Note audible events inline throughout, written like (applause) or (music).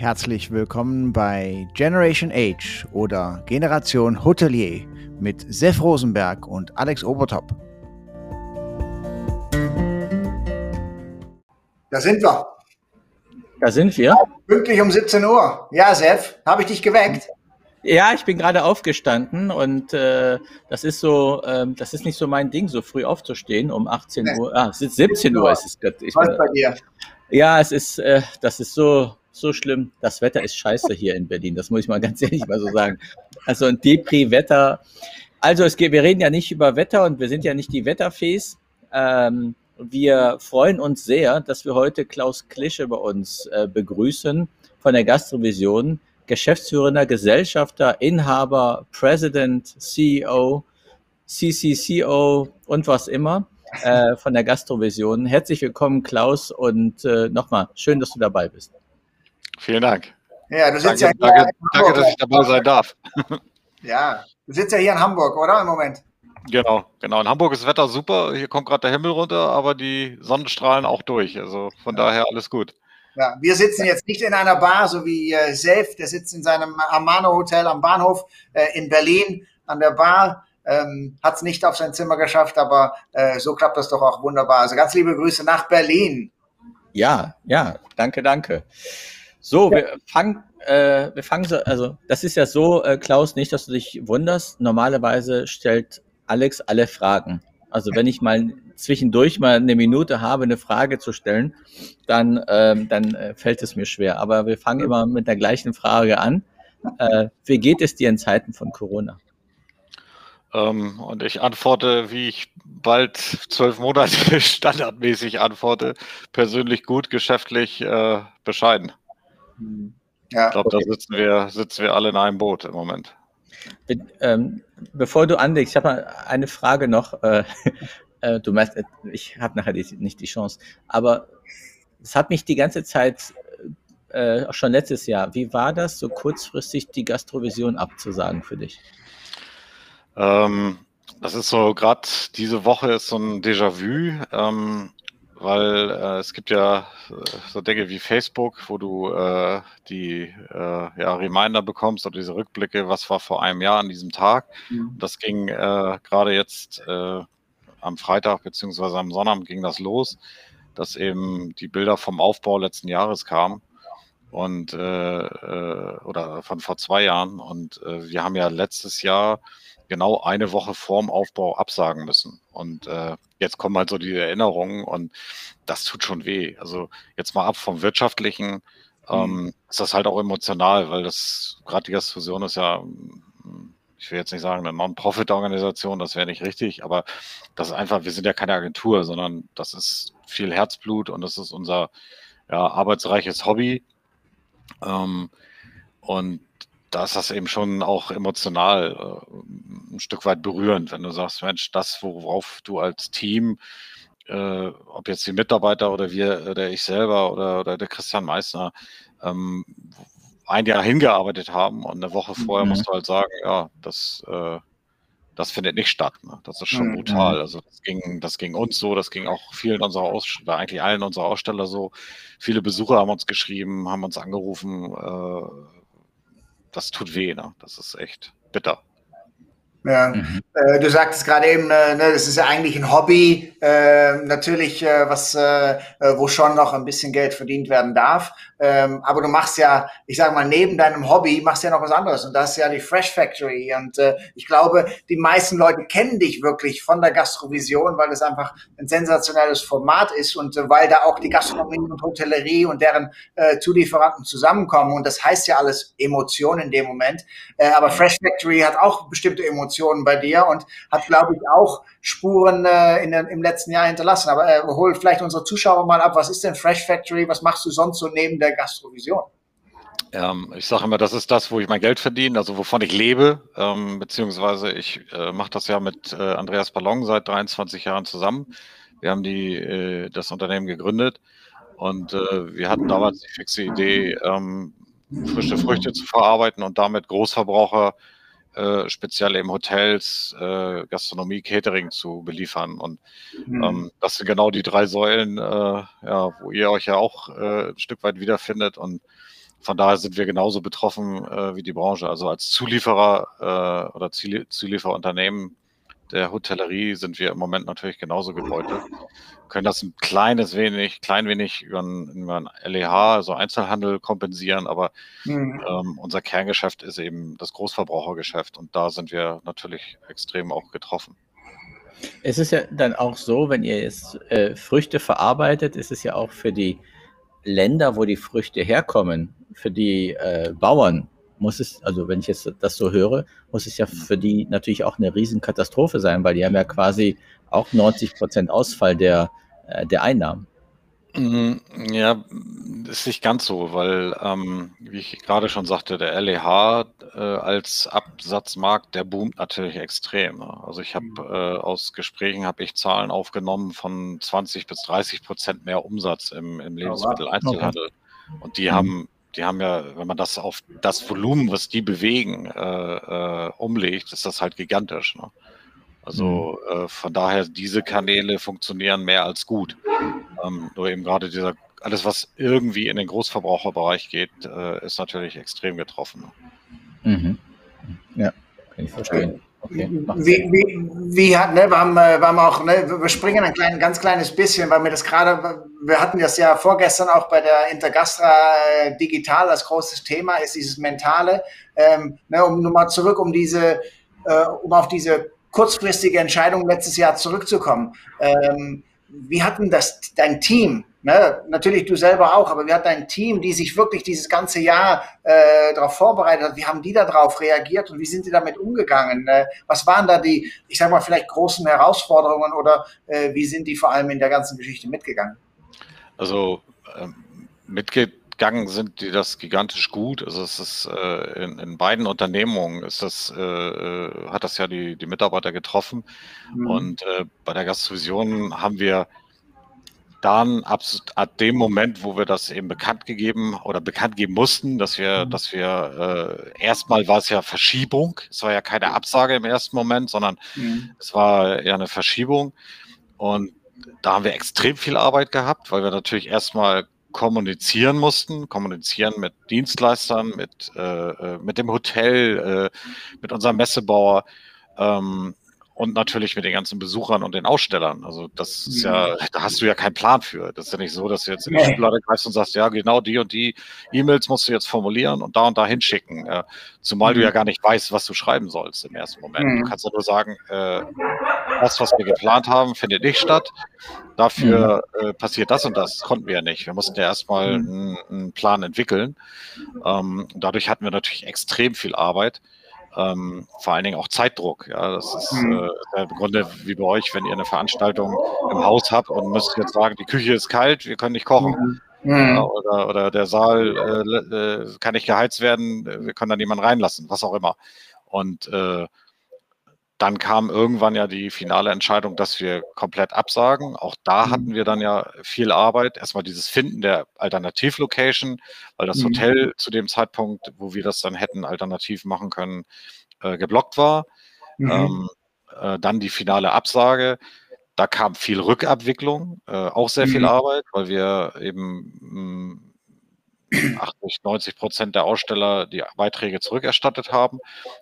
Herzlich willkommen bei Generation Age oder Generation Hotelier mit Sef Rosenberg und Alex Obertop. Da sind wir. Da sind wir. Pünktlich um 17 Uhr. Ja, Sef, habe ich dich geweckt? Ja, ich bin gerade aufgestanden und äh, das ist so, äh, das ist nicht so mein Ding, so früh aufzustehen um 18 nee. Uhr. Ah, es ist 17 Uhr. Ist es, ich, Was bei dir? Ja, es ist, äh, das ist so, so schlimm. Das Wetter ist scheiße hier in Berlin. Das muss ich mal ganz ehrlich mal so sagen. Also ein Depri-Wetter. Also es geht, wir reden ja nicht über Wetter und wir sind ja nicht die Wetterfees. Ähm, wir freuen uns sehr, dass wir heute Klaus Klische bei uns äh, begrüßen von der Gastrovision, geschäftsführender Gesellschafter, Inhaber, President, CEO, CCCO und was immer äh, von der Gastrovision. Herzlich willkommen, Klaus, und äh, nochmal schön, dass du dabei bist. Vielen Dank. Ja, du sitzt danke, ja danke, danke, dass ich dabei sein darf. Ja, du sitzt ja hier in Hamburg, oder im Moment? Genau, genau. In Hamburg ist das Wetter super. Hier kommt gerade der Himmel runter, aber die Sonnenstrahlen auch durch. Also von ja. daher alles gut. Ja, wir sitzen jetzt nicht in einer Bar, so wie äh, Self, der sitzt in seinem Amano Hotel am Bahnhof äh, in Berlin an der Bar. Ähm, Hat es nicht auf sein Zimmer geschafft, aber äh, so klappt das doch auch wunderbar. Also ganz liebe Grüße nach Berlin. Ja, ja, danke, danke. So, ja. wir fangen, äh, wir fangen so, also das ist ja so, äh, Klaus, nicht, dass du dich wunderst. Normalerweise stellt Alex alle Fragen. Also wenn ich mal zwischendurch mal eine Minute habe, eine Frage zu stellen, dann, ähm, dann äh, fällt es mir schwer. Aber wir fangen immer mit der gleichen Frage an. Äh, wie geht es dir in Zeiten von Corona? Ähm, und ich antworte, wie ich bald zwölf Monate (laughs) standardmäßig antworte, persönlich gut, geschäftlich äh, bescheiden. Ja, ich glaube, okay. da sitzen wir, sitzen wir alle in einem Boot im Moment. Be ähm, bevor du anlegst, ich habe mal eine Frage noch. (laughs) Äh, äh, du meinst, äh, ich habe nachher die, nicht die Chance, aber es hat mich die ganze Zeit, äh, auch schon letztes Jahr, wie war das, so kurzfristig die Gastrovision abzusagen für dich? Ähm, das ist so, gerade diese Woche ist so ein Déjà-vu. Ähm, weil äh, es gibt ja äh, so Dinge wie Facebook, wo du äh, die äh, ja, Reminder bekommst oder diese Rückblicke, was war vor einem Jahr an diesem Tag. Mhm. Das ging äh, gerade jetzt äh, am Freitag beziehungsweise am Sonnabend ging das los, dass eben die Bilder vom Aufbau letzten Jahres kamen und oder von vor zwei Jahren und wir haben ja letztes Jahr genau eine Woche vorm Aufbau absagen müssen. Und äh, jetzt kommen halt so die Erinnerungen und das tut schon weh. Also jetzt mal ab vom Wirtschaftlichen ähm, mhm. ist das halt auch emotional, weil das gerade die Gastfusion ist ja, ich will jetzt nicht sagen, eine Non-Profit-Organisation, das wäre nicht richtig, aber das ist einfach, wir sind ja keine Agentur, sondern das ist viel Herzblut und das ist unser ja, arbeitsreiches Hobby. Ähm, und da ist das eben schon auch emotional äh, ein Stück weit berührend, wenn du sagst, Mensch, das, worauf du als Team, äh, ob jetzt die Mitarbeiter oder wir oder ich selber oder, oder der Christian Meissner, ähm, ein Jahr hingearbeitet haben und eine Woche vorher mhm. musst du halt sagen, ja, das, äh, das findet nicht statt. Ne? Das ist schon mhm. brutal. Also das ging, das ging uns so, das ging auch vielen unserer Aussteller, eigentlich allen unserer Aussteller so. Viele Besucher haben uns geschrieben, haben uns angerufen, äh, das tut weh, ne? Das ist echt bitter. Ja, mhm. äh, du sagtest gerade eben, äh, ne, das ist ja eigentlich ein Hobby, äh, natürlich, äh, was, äh, äh, wo schon noch ein bisschen Geld verdient werden darf. Ähm, aber du machst ja, ich sage mal, neben deinem Hobby machst du ja noch was anderes und das ist ja die Fresh Factory. Und äh, ich glaube, die meisten Leute kennen dich wirklich von der Gastrovision, weil es einfach ein sensationelles Format ist und äh, weil da auch die Gastronomie und Hotellerie und deren äh, Zulieferanten zusammenkommen. Und das heißt ja alles Emotionen in dem Moment. Äh, aber Fresh Factory hat auch bestimmte Emotionen bei dir und hat, glaube ich, auch Spuren äh, in, im letzten Jahr hinterlassen. Aber äh, hol vielleicht unsere Zuschauer mal ab, was ist denn Fresh Factory? Was machst du sonst so neben der Gastrovision? Ähm, ich sage immer, das ist das, wo ich mein Geld verdiene, also wovon ich lebe, ähm, beziehungsweise ich äh, mache das ja mit äh, Andreas Ballon seit 23 Jahren zusammen. Wir haben die, äh, das Unternehmen gegründet und äh, wir hatten damals die fixe Idee, ähm, frische Früchte zu verarbeiten und damit Großverbraucher äh, speziell eben Hotels, äh, Gastronomie, Catering zu beliefern. Und mhm. ähm, das sind genau die drei Säulen, äh, ja, wo ihr euch ja auch äh, ein Stück weit wiederfindet. Und von daher sind wir genauso betroffen äh, wie die Branche. Also als Zulieferer äh, oder Zulieferunternehmen der Hotellerie sind wir im Moment natürlich genauso gebeutelt. Können das ein kleines wenig, klein wenig über ein, über ein LEH, also Einzelhandel kompensieren, aber mhm. ähm, unser Kerngeschäft ist eben das Großverbrauchergeschäft und da sind wir natürlich extrem auch getroffen. Es ist ja dann auch so, wenn ihr jetzt äh, Früchte verarbeitet, ist es ja auch für die Länder, wo die Früchte herkommen, für die äh, Bauern muss es, also wenn ich jetzt das so höre, muss es ja für die natürlich auch eine Riesenkatastrophe sein, weil die haben ja quasi auch 90 Prozent Ausfall der, äh, der Einnahmen. Mhm, ja, ist nicht ganz so, weil, ähm, wie ich gerade schon sagte, der LEH äh, als Absatzmarkt, der boomt natürlich extrem. Also ich habe mhm. äh, aus Gesprächen habe ich Zahlen aufgenommen von 20 bis 30 Prozent mehr Umsatz im, im Lebensmitteleinzelhandel. Und die mhm. haben die haben ja, wenn man das auf das Volumen, was die bewegen, äh, äh, umlegt, ist das halt gigantisch. Ne? Also mhm. äh, von daher, diese Kanäle funktionieren mehr als gut. Ähm, nur eben gerade dieser, alles, was irgendwie in den Großverbraucherbereich geht, äh, ist natürlich extrem getroffen. Ne? Mhm. Ja, kann ich verstehen. Okay, wie, wie, wie hat, ne, wir haben, äh, wir haben auch, ne, wir springen ein klein, ganz kleines bisschen, weil wir das gerade, wir hatten das ja vorgestern auch bei der Intergastra äh, Digital als großes Thema, ist dieses Mentale, ähm, ne, um nur mal zurück, um diese, äh, um auf diese kurzfristige Entscheidung letztes Jahr zurückzukommen. Ähm, wie hatten das dein Team Ne, natürlich du selber auch, aber wir hatten ein Team, die sich wirklich dieses ganze Jahr äh, darauf vorbereitet hat. Wie haben die darauf reagiert und wie sind die damit umgegangen? Äh, was waren da die, ich sag mal, vielleicht großen Herausforderungen oder äh, wie sind die vor allem in der ganzen Geschichte mitgegangen? Also ähm, mitgegangen sind die das gigantisch gut. Also es ist äh, in, in, beiden Unternehmungen ist das, äh, äh, hat das ja die, die Mitarbeiter getroffen. Mhm. Und bei der Gastvision haben wir dann ab, ab dem Moment, wo wir das eben bekannt gegeben oder bekannt geben mussten, dass wir, mhm. dass wir äh, erstmal war es ja Verschiebung, es war ja keine Absage im ersten Moment, sondern mhm. es war ja eine Verschiebung. Und da haben wir extrem viel Arbeit gehabt, weil wir natürlich erstmal kommunizieren mussten, kommunizieren mit Dienstleistern, mit, äh, äh mit dem Hotel, äh, mit unserem Messebauer. Ähm, und natürlich mit den ganzen Besuchern und den Ausstellern. Also das ist ja, da hast du ja keinen Plan für. Das ist ja nicht so, dass du jetzt in die Schublade greifst und sagst, ja, genau die und die E-Mails musst du jetzt formulieren und da und da hinschicken. Äh, zumal du ja mhm. gar nicht weißt, was du schreiben sollst im ersten Moment. Du mhm. kannst ja nur sagen, äh, das, was wir geplant haben, findet nicht statt. Dafür mhm. äh, passiert das und das. Konnten wir ja nicht. Wir mussten ja erstmal einen, einen Plan entwickeln. Ähm, dadurch hatten wir natürlich extrem viel Arbeit ähm, vor allen Dingen auch Zeitdruck. Ja, das ist mhm. äh, im Grunde wie bei euch, wenn ihr eine Veranstaltung im Haus habt und müsst jetzt sagen, die Küche ist kalt, wir können nicht kochen. Mhm. Ja, oder, oder der Saal äh, äh, kann nicht geheizt werden, wir können da niemanden reinlassen, was auch immer. Und äh, dann kam irgendwann ja die finale Entscheidung, dass wir komplett absagen. Auch da mhm. hatten wir dann ja viel Arbeit. Erstmal dieses Finden der Alternativlocation, weil das mhm. Hotel zu dem Zeitpunkt, wo wir das dann hätten alternativ machen können, äh, geblockt war. Mhm. Ähm, äh, dann die finale Absage. Da kam viel Rückabwicklung, äh, auch sehr viel mhm. Arbeit, weil wir eben mh, mm, 80, 90 Prozent der Aussteller die Beiträge zurückerstattet haben.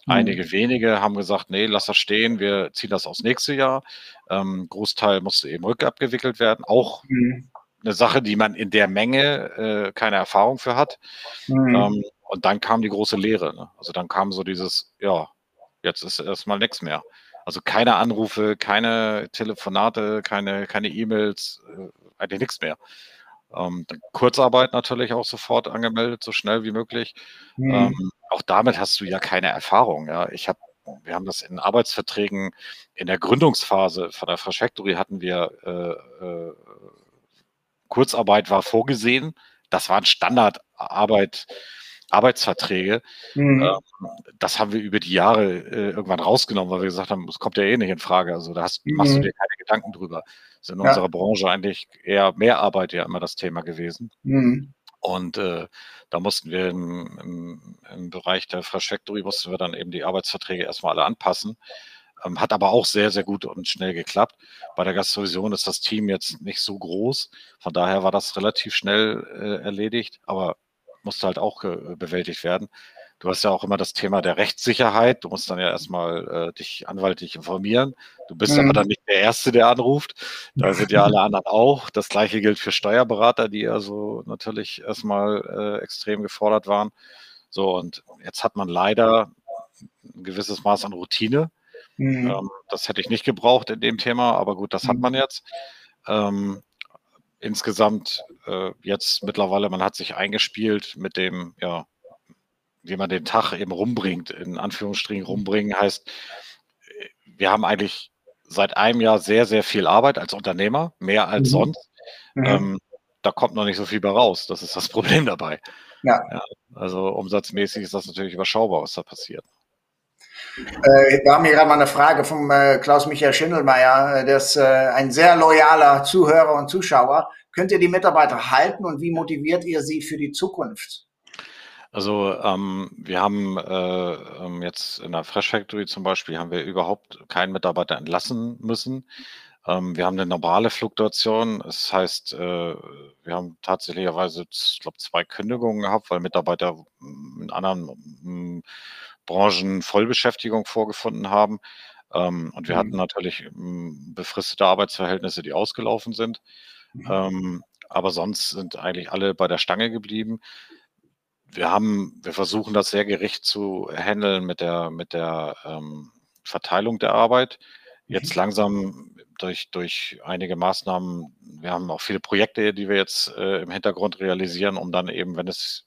Mhm. Einige wenige haben gesagt, nee, lass das stehen, wir ziehen das aufs nächste Jahr. Ähm, Großteil musste eben rückabgewickelt werden. Auch mhm. eine Sache, die man in der Menge äh, keine Erfahrung für hat. Mhm. Ähm, und dann kam die große Lehre. Ne? Also dann kam so dieses, ja, jetzt ist erstmal nichts mehr. Also keine Anrufe, keine Telefonate, keine keine E-Mails, äh, eigentlich nichts mehr. Ähm, Kurzarbeit natürlich auch sofort angemeldet, so schnell wie möglich. Mhm. Ähm, auch damit hast du ja keine Erfahrung. Ja. Ich habe, wir haben das in Arbeitsverträgen in der Gründungsphase von der Fresh Factory hatten wir äh, äh, Kurzarbeit war vorgesehen. Das waren Standardarbeit. Arbeitsverträge. Mhm. Ähm, das haben wir über die Jahre äh, irgendwann rausgenommen, weil wir gesagt haben, es kommt ja eh nicht in Frage. Also da hast, mhm. machst du mhm. dir keine Gedanken drüber ist in ja. unserer Branche eigentlich eher mehr Arbeit ja immer das Thema gewesen. Mhm. Und äh, da mussten wir im, im, im, Bereich der Fresh Factory mussten wir dann eben die Arbeitsverträge erstmal alle anpassen. Ähm, hat aber auch sehr, sehr gut und schnell geklappt. Bei der Gastrovision ist das Team jetzt nicht so groß. Von daher war das relativ schnell äh, erledigt. Aber musste halt auch äh, bewältigt werden. Du hast ja auch immer das Thema der Rechtssicherheit. Du musst dann ja erstmal äh, dich anwaltlich informieren. Du bist mhm. aber dann nicht der Erste, der anruft. Da sind ja alle anderen auch. Das gleiche gilt für Steuerberater, die also natürlich erstmal äh, extrem gefordert waren. So, und jetzt hat man leider ein gewisses Maß an Routine. Mhm. Ähm, das hätte ich nicht gebraucht in dem Thema, aber gut, das mhm. hat man jetzt. Ähm, insgesamt äh, jetzt mittlerweile, man hat sich eingespielt mit dem, ja, wie man den Tag eben rumbringt, in Anführungsstrichen rumbringen, heißt, wir haben eigentlich seit einem Jahr sehr, sehr viel Arbeit als Unternehmer, mehr als mhm. sonst. Mhm. Ähm, da kommt noch nicht so viel bei raus. Das ist das (laughs) Problem dabei. Ja. ja. Also umsatzmäßig ist das natürlich überschaubar, was da passiert. Äh, wir haben hier gerade mal eine Frage vom äh, Klaus-Michael Schindelmeier. Der ist äh, ein sehr loyaler Zuhörer und Zuschauer. Könnt ihr die Mitarbeiter halten und wie motiviert ihr sie für die Zukunft? Also ähm, wir haben äh, ähm, jetzt in der Fresh Factory zum Beispiel haben wir überhaupt keinen Mitarbeiter entlassen müssen. Ähm, wir haben eine normale Fluktuation. Das heißt, äh, wir haben tatsächlicherweise, ich glaube, zwei Kündigungen gehabt, weil Mitarbeiter in anderen mm, Branchen Vollbeschäftigung vorgefunden haben. Ähm, und wir mhm. hatten natürlich mm, befristete Arbeitsverhältnisse, die ausgelaufen sind. Mhm. Ähm, aber sonst sind eigentlich alle bei der Stange geblieben wir haben, wir versuchen das sehr gerecht zu handeln mit der, mit der ähm, Verteilung der Arbeit. Jetzt mhm. langsam durch, durch einige Maßnahmen, wir haben auch viele Projekte, die wir jetzt äh, im Hintergrund realisieren, um dann eben, wenn es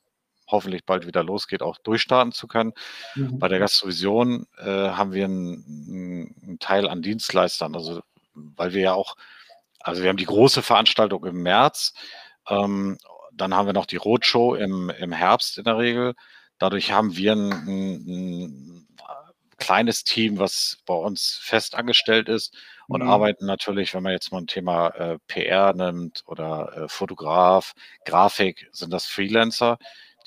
hoffentlich bald wieder losgeht, auch durchstarten zu können. Mhm. Bei der Gastrovision äh, haben wir einen, einen Teil an Dienstleistern, also weil wir ja auch, also wir haben die große Veranstaltung im März ähm, dann haben wir noch die Roadshow im, im Herbst in der Regel. Dadurch haben wir ein, ein, ein kleines Team, was bei uns fest angestellt ist und mhm. arbeiten natürlich, wenn man jetzt mal ein Thema äh, PR nimmt oder äh, Fotograf, Grafik, sind das Freelancer,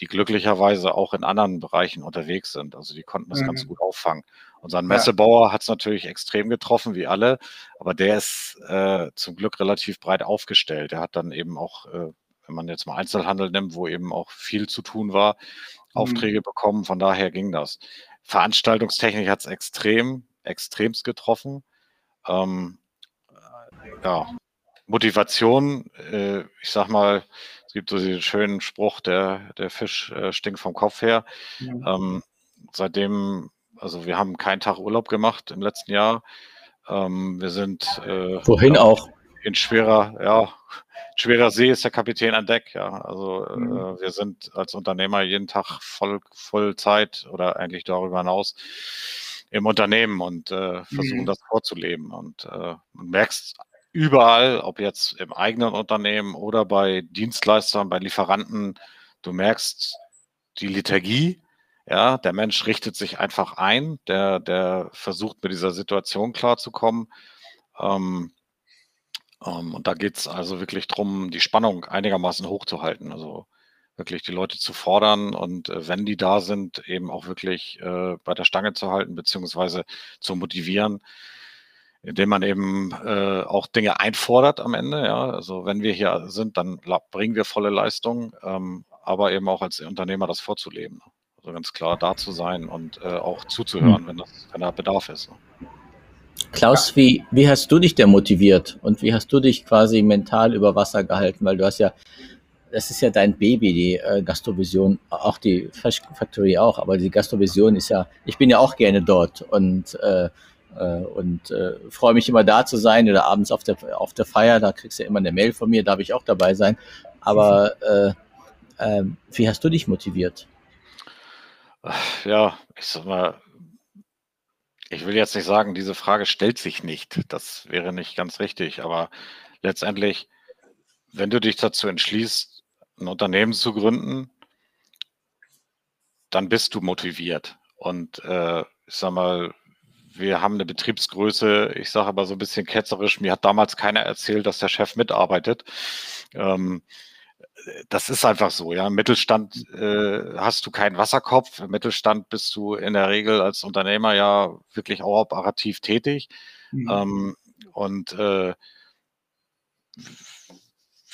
die glücklicherweise auch in anderen Bereichen unterwegs sind. Also die konnten das mhm. ganz gut auffangen. Unseren Messebauer ja. hat es natürlich extrem getroffen, wie alle, aber der ist äh, zum Glück relativ breit aufgestellt. Er hat dann eben auch äh, wenn man jetzt mal Einzelhandel nimmt, wo eben auch viel zu tun war, mhm. Aufträge bekommen. Von daher ging das. Veranstaltungstechnik hat es extrem, extremst getroffen. Ähm, ja, Motivation, äh, ich sag mal, gibt so diesen schönen Spruch, der, der Fisch äh, stinkt vom Kopf her. Mhm. Ähm, seitdem, also wir haben keinen Tag Urlaub gemacht im letzten Jahr. Ähm, wir sind äh, wohin auch in schwerer, ja, schwerer See ist der Kapitän an Deck, ja. Also mhm. äh, wir sind als Unternehmer jeden Tag voll, voll Zeit oder eigentlich darüber hinaus im Unternehmen und äh, versuchen mhm. das vorzuleben. Und äh, man merkst überall, ob jetzt im eigenen Unternehmen oder bei Dienstleistern, bei Lieferanten, du merkst die Liturgie, ja, der Mensch richtet sich einfach ein, der, der versucht mit dieser Situation klarzukommen. Ähm, ähm, und da geht es also wirklich darum, die Spannung einigermaßen hochzuhalten. Also wirklich die Leute zu fordern und äh, wenn die da sind, eben auch wirklich äh, bei der Stange zu halten, beziehungsweise zu motivieren, indem man eben äh, auch Dinge einfordert am Ende. Ja, also wenn wir hier sind, dann bringen wir volle Leistung, ähm, aber eben auch als Unternehmer das vorzuleben. Also ganz klar da zu sein und äh, auch zuzuhören, hm. wenn, das, wenn da Bedarf ist. Ne? Klaus, wie, wie hast du dich denn motiviert und wie hast du dich quasi mental über Wasser gehalten? Weil du hast ja, das ist ja dein Baby, die äh, Gastrovision, auch die Fresh Factory auch, aber die Gastrovision ist ja, ich bin ja auch gerne dort und, äh, und äh, freue mich immer da zu sein oder abends auf der, auf der Feier, da kriegst du ja immer eine Mail von mir, darf ich auch dabei sein. Aber äh, äh, wie hast du dich motiviert? Ja, ich sag mal, ich will jetzt nicht sagen, diese Frage stellt sich nicht. Das wäre nicht ganz richtig. Aber letztendlich, wenn du dich dazu entschließt, ein Unternehmen zu gründen, dann bist du motiviert. Und äh, ich sag mal, wir haben eine Betriebsgröße, ich sage aber so ein bisschen ketzerisch, mir hat damals keiner erzählt, dass der Chef mitarbeitet. Ähm, das ist einfach so, ja. Im Mittelstand äh, hast du keinen Wasserkopf. Im Mittelstand bist du in der Regel als Unternehmer ja wirklich auch operativ tätig. Mhm. Ähm, und äh,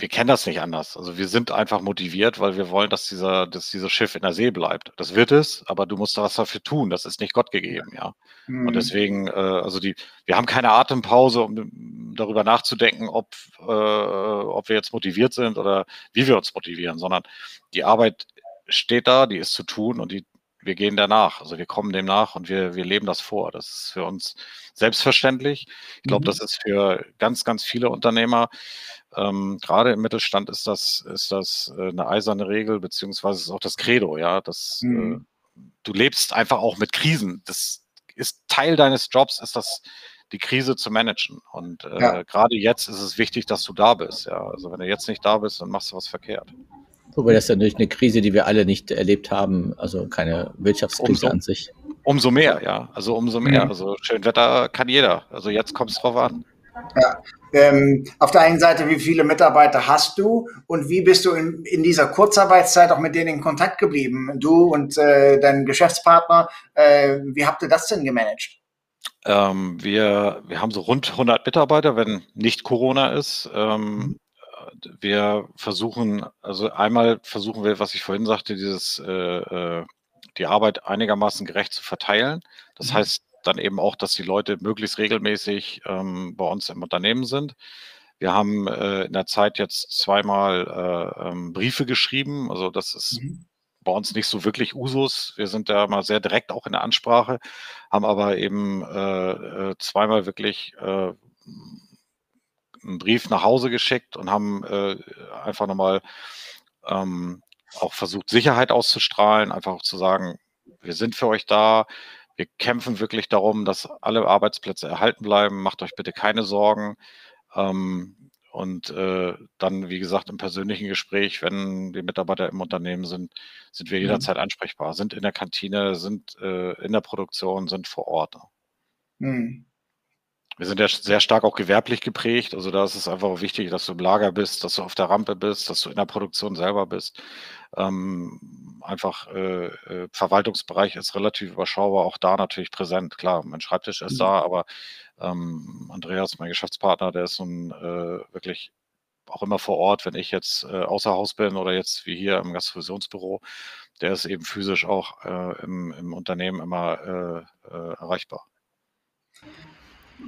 wir kennen das nicht anders. Also wir sind einfach motiviert, weil wir wollen, dass dieser, dass dieses Schiff in der See bleibt. Das wird es, aber du musst da was dafür tun. Das ist nicht Gott gegeben, ja. Mhm. Und deswegen, äh, also die, wir haben keine Atempause, um darüber nachzudenken, ob, äh, ob wir jetzt motiviert sind oder wie wir uns motivieren, sondern die Arbeit steht da, die ist zu tun und die, wir gehen danach. Also wir kommen dem nach und wir, wir leben das vor. Das ist für uns selbstverständlich. Ich glaube, mhm. das ist für ganz, ganz viele Unternehmer ähm, gerade im Mittelstand ist das, ist das äh, eine eiserne Regel, beziehungsweise ist auch das Credo, ja. Das, äh, mhm. äh, du lebst einfach auch mit Krisen. Das ist Teil deines Jobs, ist das, die Krise zu managen. Und äh, ja. gerade jetzt ist es wichtig, dass du da bist. Ja. Also wenn du jetzt nicht da bist, dann machst du was verkehrt. Wobei das ist natürlich eine Krise, die wir alle nicht erlebt haben, also keine Wirtschaftskrise umso, an sich. Umso mehr, ja. Also umso mehr. Mhm. Also schön Wetter kann jeder. Also jetzt kommt es drauf an. Ja. Ähm, auf der einen Seite, wie viele Mitarbeiter hast du und wie bist du in, in dieser Kurzarbeitszeit auch mit denen in Kontakt geblieben? Du und äh, dein Geschäftspartner, äh, wie habt ihr das denn gemanagt? Ähm, wir, wir haben so rund 100 Mitarbeiter, wenn nicht Corona ist. Ähm, wir versuchen, also einmal versuchen wir, was ich vorhin sagte, dieses, äh, äh die Arbeit einigermaßen gerecht zu verteilen. Das mhm. heißt, dann eben auch, dass die Leute möglichst regelmäßig ähm, bei uns im Unternehmen sind. Wir haben äh, in der Zeit jetzt zweimal äh, ähm, Briefe geschrieben. Also das ist mhm. bei uns nicht so wirklich Usus. Wir sind da mal sehr direkt auch in der Ansprache, haben aber eben äh, äh zweimal wirklich einen Brief nach Hause geschickt und haben äh, einfach nochmal ähm, auch versucht, Sicherheit auszustrahlen, einfach auch zu sagen, wir sind für euch da, wir kämpfen wirklich darum, dass alle Arbeitsplätze erhalten bleiben. Macht euch bitte keine Sorgen. Ähm, und äh, dann, wie gesagt, im persönlichen Gespräch, wenn die Mitarbeiter im Unternehmen sind, sind wir mhm. jederzeit ansprechbar, sind in der Kantine, sind äh, in der Produktion, sind vor Ort. Mhm. Wir sind ja sehr stark auch gewerblich geprägt. Also da ist es einfach wichtig, dass du im Lager bist, dass du auf der Rampe bist, dass du in der Produktion selber bist. Ähm, einfach äh, äh, Verwaltungsbereich ist relativ überschaubar, auch da natürlich präsent. Klar, mein Schreibtisch ist mhm. da, aber ähm, Andreas, mein Geschäftspartner, der ist nun äh, wirklich auch immer vor Ort, wenn ich jetzt äh, außer Haus bin oder jetzt wie hier im Gastfusionsbüro, der ist eben physisch auch äh, im, im, Unternehmen immer erreichbar.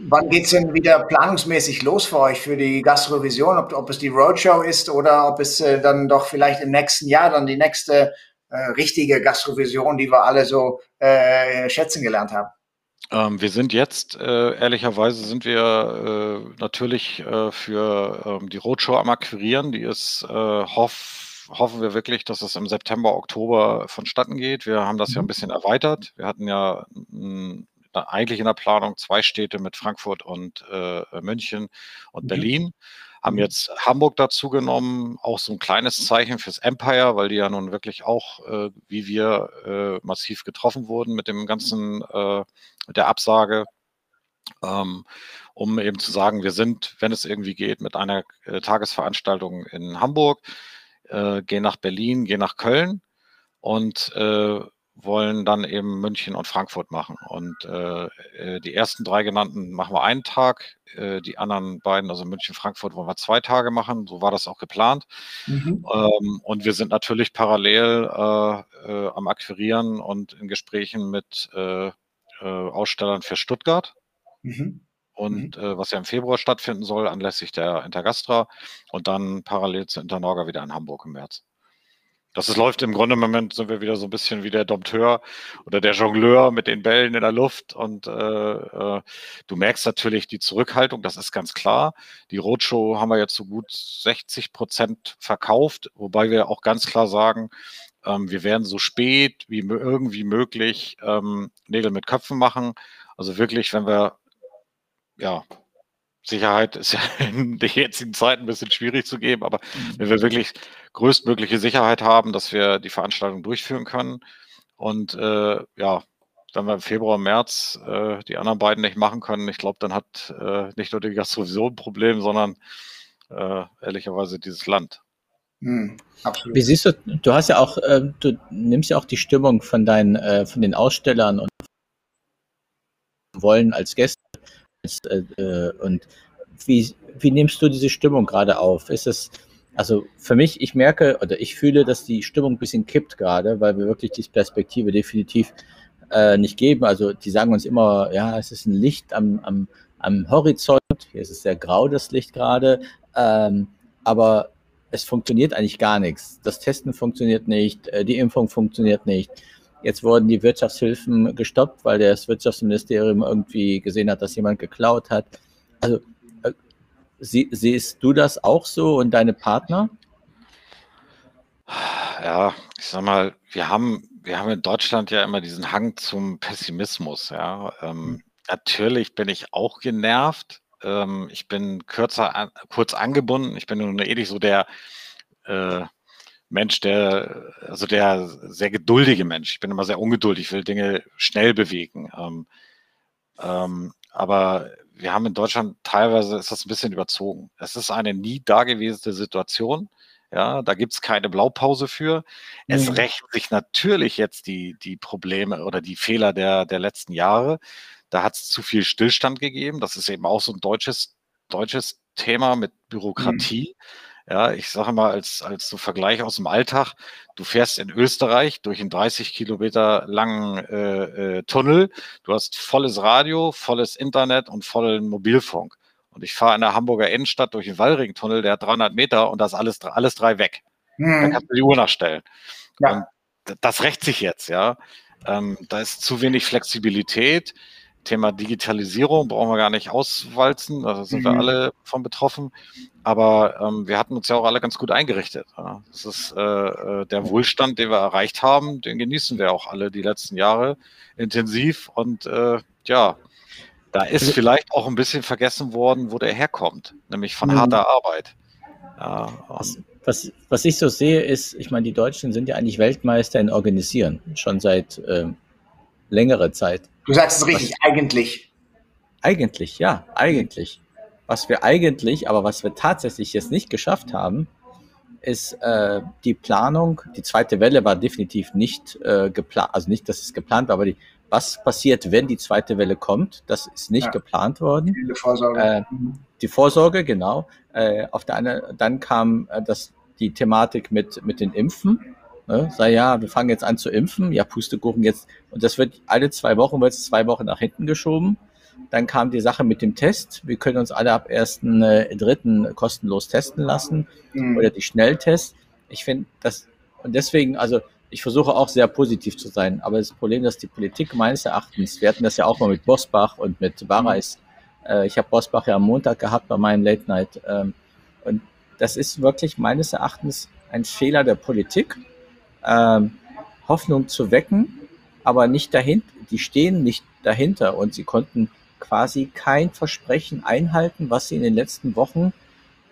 Wann geht es denn wieder planungsmäßig los für euch für die Gastrovision? Ob, ob es die Roadshow ist oder ob es äh, dann doch vielleicht im nächsten Jahr dann die nächste äh, richtige Gastrovision, die wir alle so äh, schätzen gelernt haben? Ähm, wir sind jetzt, äh, ehrlicherweise sind wir äh, natürlich äh, für ähm, die Roadshow am Akquirieren. Die ist, hoff, hoffen wir wirklich, dass es im September, Oktober vonstatten geht. Wir haben das ja ein mhm. bisschen erweitert. Wir hatten ja ein eigentlich in der Planung zwei Städte mit Frankfurt und äh, München und mhm. Berlin. Haben mhm. jetzt Hamburg dazu genommen, auch so ein kleines Zeichen fürs Empire, weil die ja nun wirklich auch, äh, wie wir, äh, massiv getroffen wurden mit dem ganzen, äh, mit der Absage. Ähm, um eben zu sagen, wir sind, wenn es irgendwie geht, mit einer äh, Tagesveranstaltung in Hamburg, äh, gehen nach Berlin, gehen nach Köln und äh, wollen dann eben München und Frankfurt machen. Und äh, äh, die ersten drei genannten machen wir einen Tag, äh, die anderen beiden, also München, Frankfurt, wollen wir zwei Tage machen. So war das auch geplant. Mhm. Ähm, und wir sind natürlich parallel äh, äh am Akquirieren und in Gesprächen mit äh, Ausstellern für Stuttgart. Mhm. Und mhm. was ja im Februar stattfinden soll, anlässlich der Intergastra und dann parallel zu Internorga wieder in Hamburg im März. Das ist, läuft im Grunde im Moment sind wir wieder so ein bisschen wie der Dompteur oder der Jongleur mit den Bällen in der Luft und äh, äh, du merkst natürlich die Zurückhaltung, das ist ganz klar. Die Roadshow haben wir jetzt so gut 60 Prozent verkauft, wobei wir auch ganz klar sagen, ähm, wir werden so spät wie irgendwie möglich ähm, Nägel mit Köpfen machen. Also wirklich, wenn wir ja Sicherheit ist ja (laughs) in der jetzigen Zeit ein bisschen schwierig zu geben, aber mhm. wenn wir wirklich größtmögliche Sicherheit haben, dass wir die Veranstaltung durchführen können und äh, ja, wenn wir im Februar, März äh, die anderen beiden nicht machen können, ich glaube, dann hat äh, nicht nur die Gastrovision ein Problem, sondern äh, ehrlicherweise dieses Land. Hm, absolut. Wie siehst du, du hast ja auch, äh, du nimmst ja auch die Stimmung von deinen, äh, von den Ausstellern und wollen als Gäste und wie, wie nimmst du diese Stimmung gerade auf? Ist es, also für mich, ich merke oder ich fühle, dass die Stimmung ein bisschen kippt gerade, weil wir wirklich diese Perspektive definitiv äh, nicht geben. Also die sagen uns immer, ja, es ist ein Licht am, am, am Horizont. Hier ist es sehr grau, das Licht gerade. Ähm, aber es funktioniert eigentlich gar nichts. Das Testen funktioniert nicht, äh, die Impfung funktioniert nicht. Jetzt wurden die Wirtschaftshilfen gestoppt, weil das Wirtschaftsministerium irgendwie gesehen hat, dass jemand geklaut hat. Also äh, sie, siehst du das auch so und deine Partner? Ja, ich sag mal, wir haben, wir haben in Deutschland ja immer diesen Hang zum Pessimismus. Ja, ähm, hm. natürlich bin ich auch genervt. Ähm, ich bin kürzer, an, kurz angebunden. Ich bin nun ähnlich so der äh, Mensch, der, also der sehr geduldige Mensch. Ich bin immer sehr ungeduldig, ich will Dinge schnell bewegen. Ähm, ähm, aber wir haben in Deutschland teilweise ist das ein bisschen überzogen. Es ist eine nie dagewesene Situation. Ja, da gibt es keine Blaupause für. Es mhm. rächen sich natürlich jetzt die, die Probleme oder die Fehler der, der letzten Jahre. Da hat es zu viel Stillstand gegeben. Das ist eben auch so ein deutsches, deutsches Thema mit mhm. Bürokratie. Mhm. Ja, ich sage mal als, als so Vergleich aus dem Alltag, du fährst in Österreich durch einen 30 Kilometer langen äh, äh, Tunnel, du hast volles Radio, volles Internet und vollen Mobilfunk. Und ich fahre in der Hamburger Innenstadt durch den Wallringtunnel, der hat 300 Meter und das alles, alles drei weg. Mhm. Da kannst du die Uhr nachstellen. Ja. Und das rächt sich jetzt, ja. Ähm, da ist zu wenig Flexibilität. Thema Digitalisierung brauchen wir gar nicht auswalzen, da sind mhm. wir alle von betroffen. Aber ähm, wir hatten uns ja auch alle ganz gut eingerichtet. Ja. Das ist äh, äh, der Wohlstand, den wir erreicht haben, den genießen wir auch alle die letzten Jahre intensiv. Und äh, ja, da ist also vielleicht auch ein bisschen vergessen worden, wo der herkommt, nämlich von mhm. harter Arbeit. Ja, was, was, was, ich so sehe, ist, ich meine, die Deutschen sind ja eigentlich Weltmeister in Organisieren, schon seit äh, längerer Zeit. Du sagst es richtig, was, eigentlich. Eigentlich, ja, eigentlich. Was wir eigentlich, aber was wir tatsächlich jetzt nicht geschafft haben, ist äh, die Planung. Die zweite Welle war definitiv nicht äh, geplant, also nicht, dass es geplant war, aber die, was passiert, wenn die zweite Welle kommt, das ist nicht ja. geplant worden. Die Vorsorge. Äh, die Vorsorge, genau. Äh, auf der einen, dann kam äh, das, die Thematik mit, mit den Impfen. Ne? Sei ja, wir fangen jetzt an zu impfen, ja, Pustekuchen jetzt. Und das wird alle zwei Wochen, wird es zwei Wochen nach hinten geschoben. Dann kam die Sache mit dem Test. Wir können uns alle ab 1.3. Äh, kostenlos testen lassen mhm. oder die Schnelltests. Ich finde das, und deswegen, also ich versuche auch sehr positiv zu sein, aber das Problem, dass die Politik meines Erachtens, wir hatten das ja auch mal mit Bosbach und mit Bareis, mhm. äh, ich habe Bosbach ja am Montag gehabt bei meinem Late Night, ähm, und das ist wirklich meines Erachtens ein Fehler der Politik, ähm, Hoffnung zu wecken, aber nicht dahinter, die stehen nicht dahinter und sie konnten quasi kein Versprechen einhalten, was sie in den letzten Wochen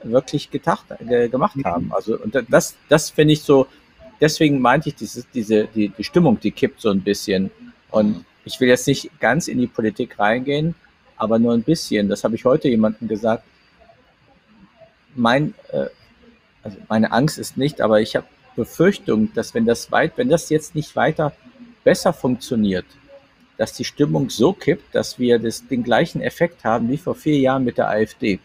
wirklich gedacht, äh, gemacht mhm. haben. Also und das, das finde ich so, deswegen meinte ich, diese, diese, die, die Stimmung, die kippt so ein bisschen. Und ich will jetzt nicht ganz in die Politik reingehen, aber nur ein bisschen. Das habe ich heute jemandem gesagt. Mein, äh, also meine Angst ist nicht, aber ich habe Befürchtung, dass wenn das weit, wenn das jetzt nicht weiter besser funktioniert, dass die Stimmung so kippt, dass wir das, den gleichen Effekt haben wie vor vier Jahren mit der AfD.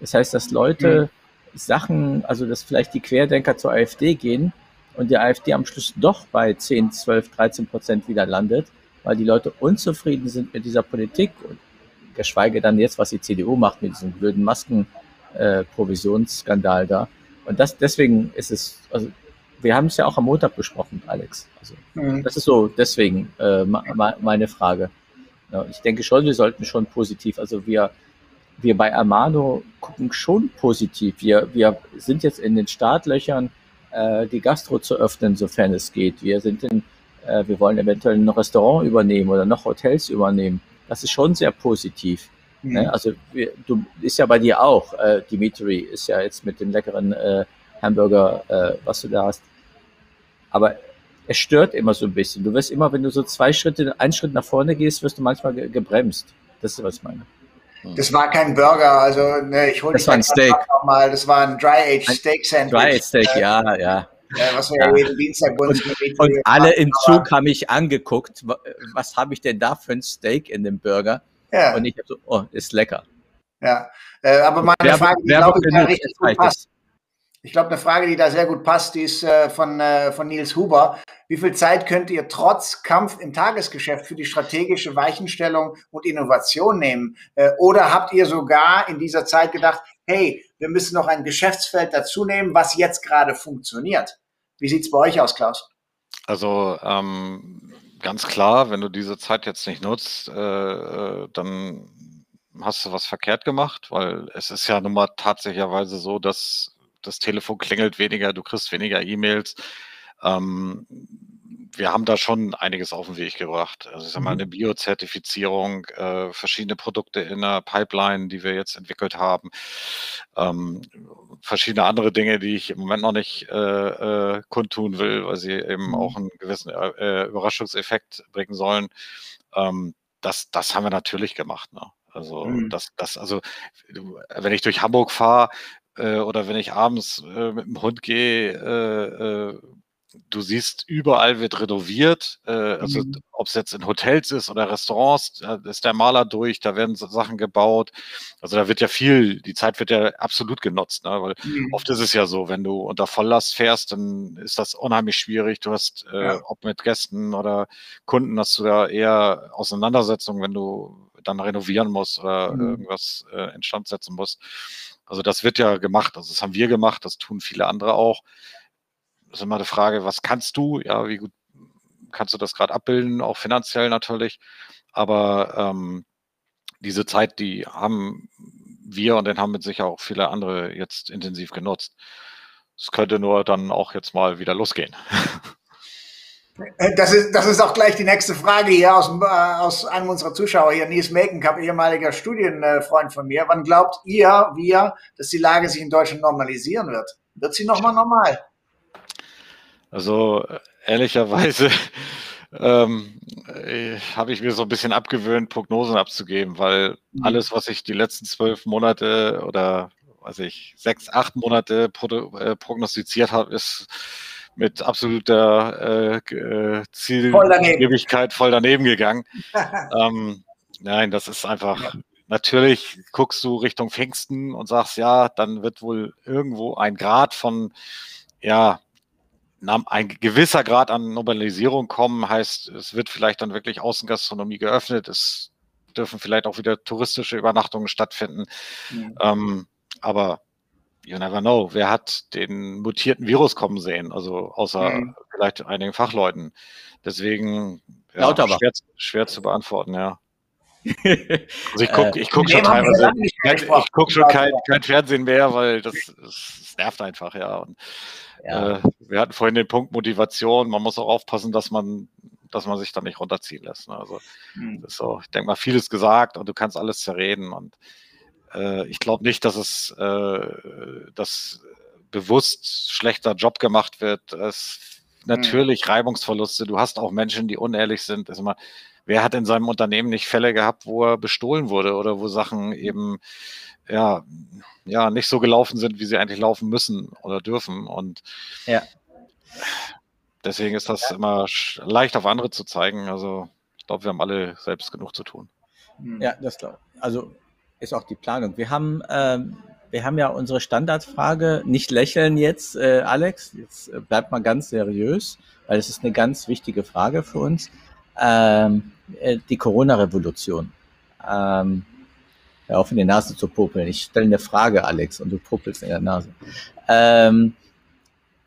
Das heißt, dass Leute mhm. Sachen, also dass vielleicht die Querdenker zur AfD gehen und die AfD am Schluss doch bei 10, 12, 13 Prozent wieder landet, weil die Leute unzufrieden sind mit dieser Politik und geschweige dann jetzt, was die CDU macht mit diesem blöden Maskenprovisionsskandal äh, da. Und das, deswegen ist es, also wir haben es ja auch am Montag besprochen, Alex. Also, mhm. Das ist so deswegen äh, meine Frage. Ja, ich denke schon, wir sollten schon positiv, also wir, wir bei Amano gucken schon positiv. Wir, wir sind jetzt in den Startlöchern, äh, die Gastro zu öffnen, sofern es geht. Wir sind in, äh, wir wollen eventuell ein Restaurant übernehmen oder noch Hotels übernehmen. Das ist schon sehr positiv. Mhm. Ne? Also wir, du ist ja bei dir auch, äh, Dimitri, ist ja jetzt mit dem leckeren äh, Hamburger, äh, was du da hast, aber es stört immer so ein bisschen. Du wirst immer, wenn du so zwei Schritte, einen Schritt nach vorne gehst, wirst du manchmal gebremst. Das ist, was ich meine. Hm. Das war kein Burger, also ne, ich hole Das war ein Steak. Mal. Das war ein Dry-Aged Steak Sandwich. Dry-Aged Steak, ja, ja. was wir ja. jeden Dienstag und, und alle im Zug haben mich angeguckt, was habe ich denn da für ein Steak in dem Burger? Ja. Und ich habe so, oh, ist lecker. Ja, äh, aber meine Werbe, Frage, die glaube ich, richtig gut passt, Ich glaube, eine Frage, die da sehr gut passt, die ist äh, von, äh, von Nils Huber. Wie viel Zeit könnt ihr trotz Kampf im Tagesgeschäft für die strategische Weichenstellung und Innovation nehmen? Äh, oder habt ihr sogar in dieser Zeit gedacht, hey, wir müssen noch ein Geschäftsfeld dazu nehmen, was jetzt gerade funktioniert? Wie sieht es bei euch aus, Klaus? Also ähm, ganz klar, wenn du diese Zeit jetzt nicht nutzt, dann hast du was verkehrt gemacht, weil es ist ja nun mal tatsächlicherweise so, dass das Telefon klingelt weniger, du kriegst weniger E-Mails. Ähm, wir haben da schon einiges auf den Weg gebracht. Also ich sag mal, mhm. eine Biozertifizierung, äh, verschiedene Produkte in der Pipeline, die wir jetzt entwickelt haben, ähm, verschiedene andere Dinge, die ich im Moment noch nicht äh, äh, kundtun will, weil sie eben mhm. auch einen gewissen äh, Überraschungseffekt bringen sollen. Ähm, das, das haben wir natürlich gemacht. Ne? Also mhm. das, das, also wenn ich durch Hamburg fahre, äh, oder wenn ich abends äh, mit dem Hund gehe, äh, äh, du siehst, überall wird renoviert. Äh, also mhm. ob es jetzt in Hotels ist oder Restaurants, da ist der Maler durch, da werden Sachen gebaut. Also da wird ja viel, die Zeit wird ja absolut genutzt, ne? weil mhm. oft ist es ja so, wenn du unter Volllast fährst, dann ist das unheimlich schwierig. Du hast, äh, ja. ob mit Gästen oder Kunden, hast du da eher Auseinandersetzungen, wenn du dann renovieren musst oder mhm. irgendwas äh, instand setzen musst. Also das wird ja gemacht. Also das haben wir gemacht, das tun viele andere auch. Das ist immer die Frage, was kannst du? Ja, wie gut kannst du das gerade abbilden, auch finanziell natürlich. Aber ähm, diese Zeit, die haben wir und den haben mit sicher auch viele andere jetzt intensiv genutzt. Es könnte nur dann auch jetzt mal wieder losgehen. (laughs) Äh, das ist, das ist auch gleich die nächste Frage hier aus, äh, aus einem unserer Zuschauer hier, Nies Mekenkamp, ehemaliger Studienfreund von mir. Wann glaubt ihr, wir, dass die Lage sich in Deutschland normalisieren wird? Wird sie nochmal normal? Also ehrlicherweise (laughs) ähm, äh, habe ich mir so ein bisschen abgewöhnt, Prognosen abzugeben, weil mhm. alles, was ich die letzten zwölf Monate oder weiß ich, sechs, acht Monate prognostiziert habe, ist mit absoluter äh, äh Zielgebigkeit voll, voll daneben gegangen. (laughs) ähm, nein, das ist einfach, ja. natürlich guckst du Richtung Pfingsten und sagst, ja, dann wird wohl irgendwo ein Grad von, ja, ein gewisser Grad an Normalisierung kommen, heißt, es wird vielleicht dann wirklich Außengastronomie geöffnet, es dürfen vielleicht auch wieder touristische Übernachtungen stattfinden. Mhm. Ähm, aber you never know. Wer hat den mutierten Virus kommen sehen? Also außer mhm. vielleicht einigen Fachleuten. Deswegen ja, schwer, schwer, zu beantworten, ja. (laughs) Also ich gucke ich guck äh, schon teilweise, ich gucke schon kein, kein, Fernsehen mehr, weil das, das nervt einfach, ja. Und, ja. Äh, wir hatten vorhin den Punkt Motivation. Man muss auch aufpassen, dass man, dass man sich da nicht runterziehen lässt. Ne? Also mhm. so, ich denke mal, vieles gesagt und du kannst alles zerreden und äh, ich glaube nicht, dass es äh, dass bewusst schlechter Job gemacht wird. Es natürlich mhm. Reibungsverluste. Du hast auch Menschen, die unehrlich sind. Also mal, wer hat in seinem Unternehmen nicht Fälle gehabt, wo er bestohlen wurde oder wo Sachen eben ja, ja nicht so gelaufen sind, wie sie eigentlich laufen müssen oder dürfen. Und ja. deswegen ist das ja. immer leicht auf andere zu zeigen. Also ich glaube, wir haben alle selbst genug zu tun. Ja, das glaube ich. Also ist auch die Planung. Wir haben, ähm, wir haben ja unsere Standardfrage, nicht lächeln jetzt, äh, Alex, jetzt äh, bleibt mal ganz seriös, weil es ist eine ganz wichtige Frage für uns. Ähm, äh, die Corona-Revolution. Ähm, hör auf in die Nase zu popeln. Ich stelle eine Frage, Alex, und du popelst in der Nase. Ähm,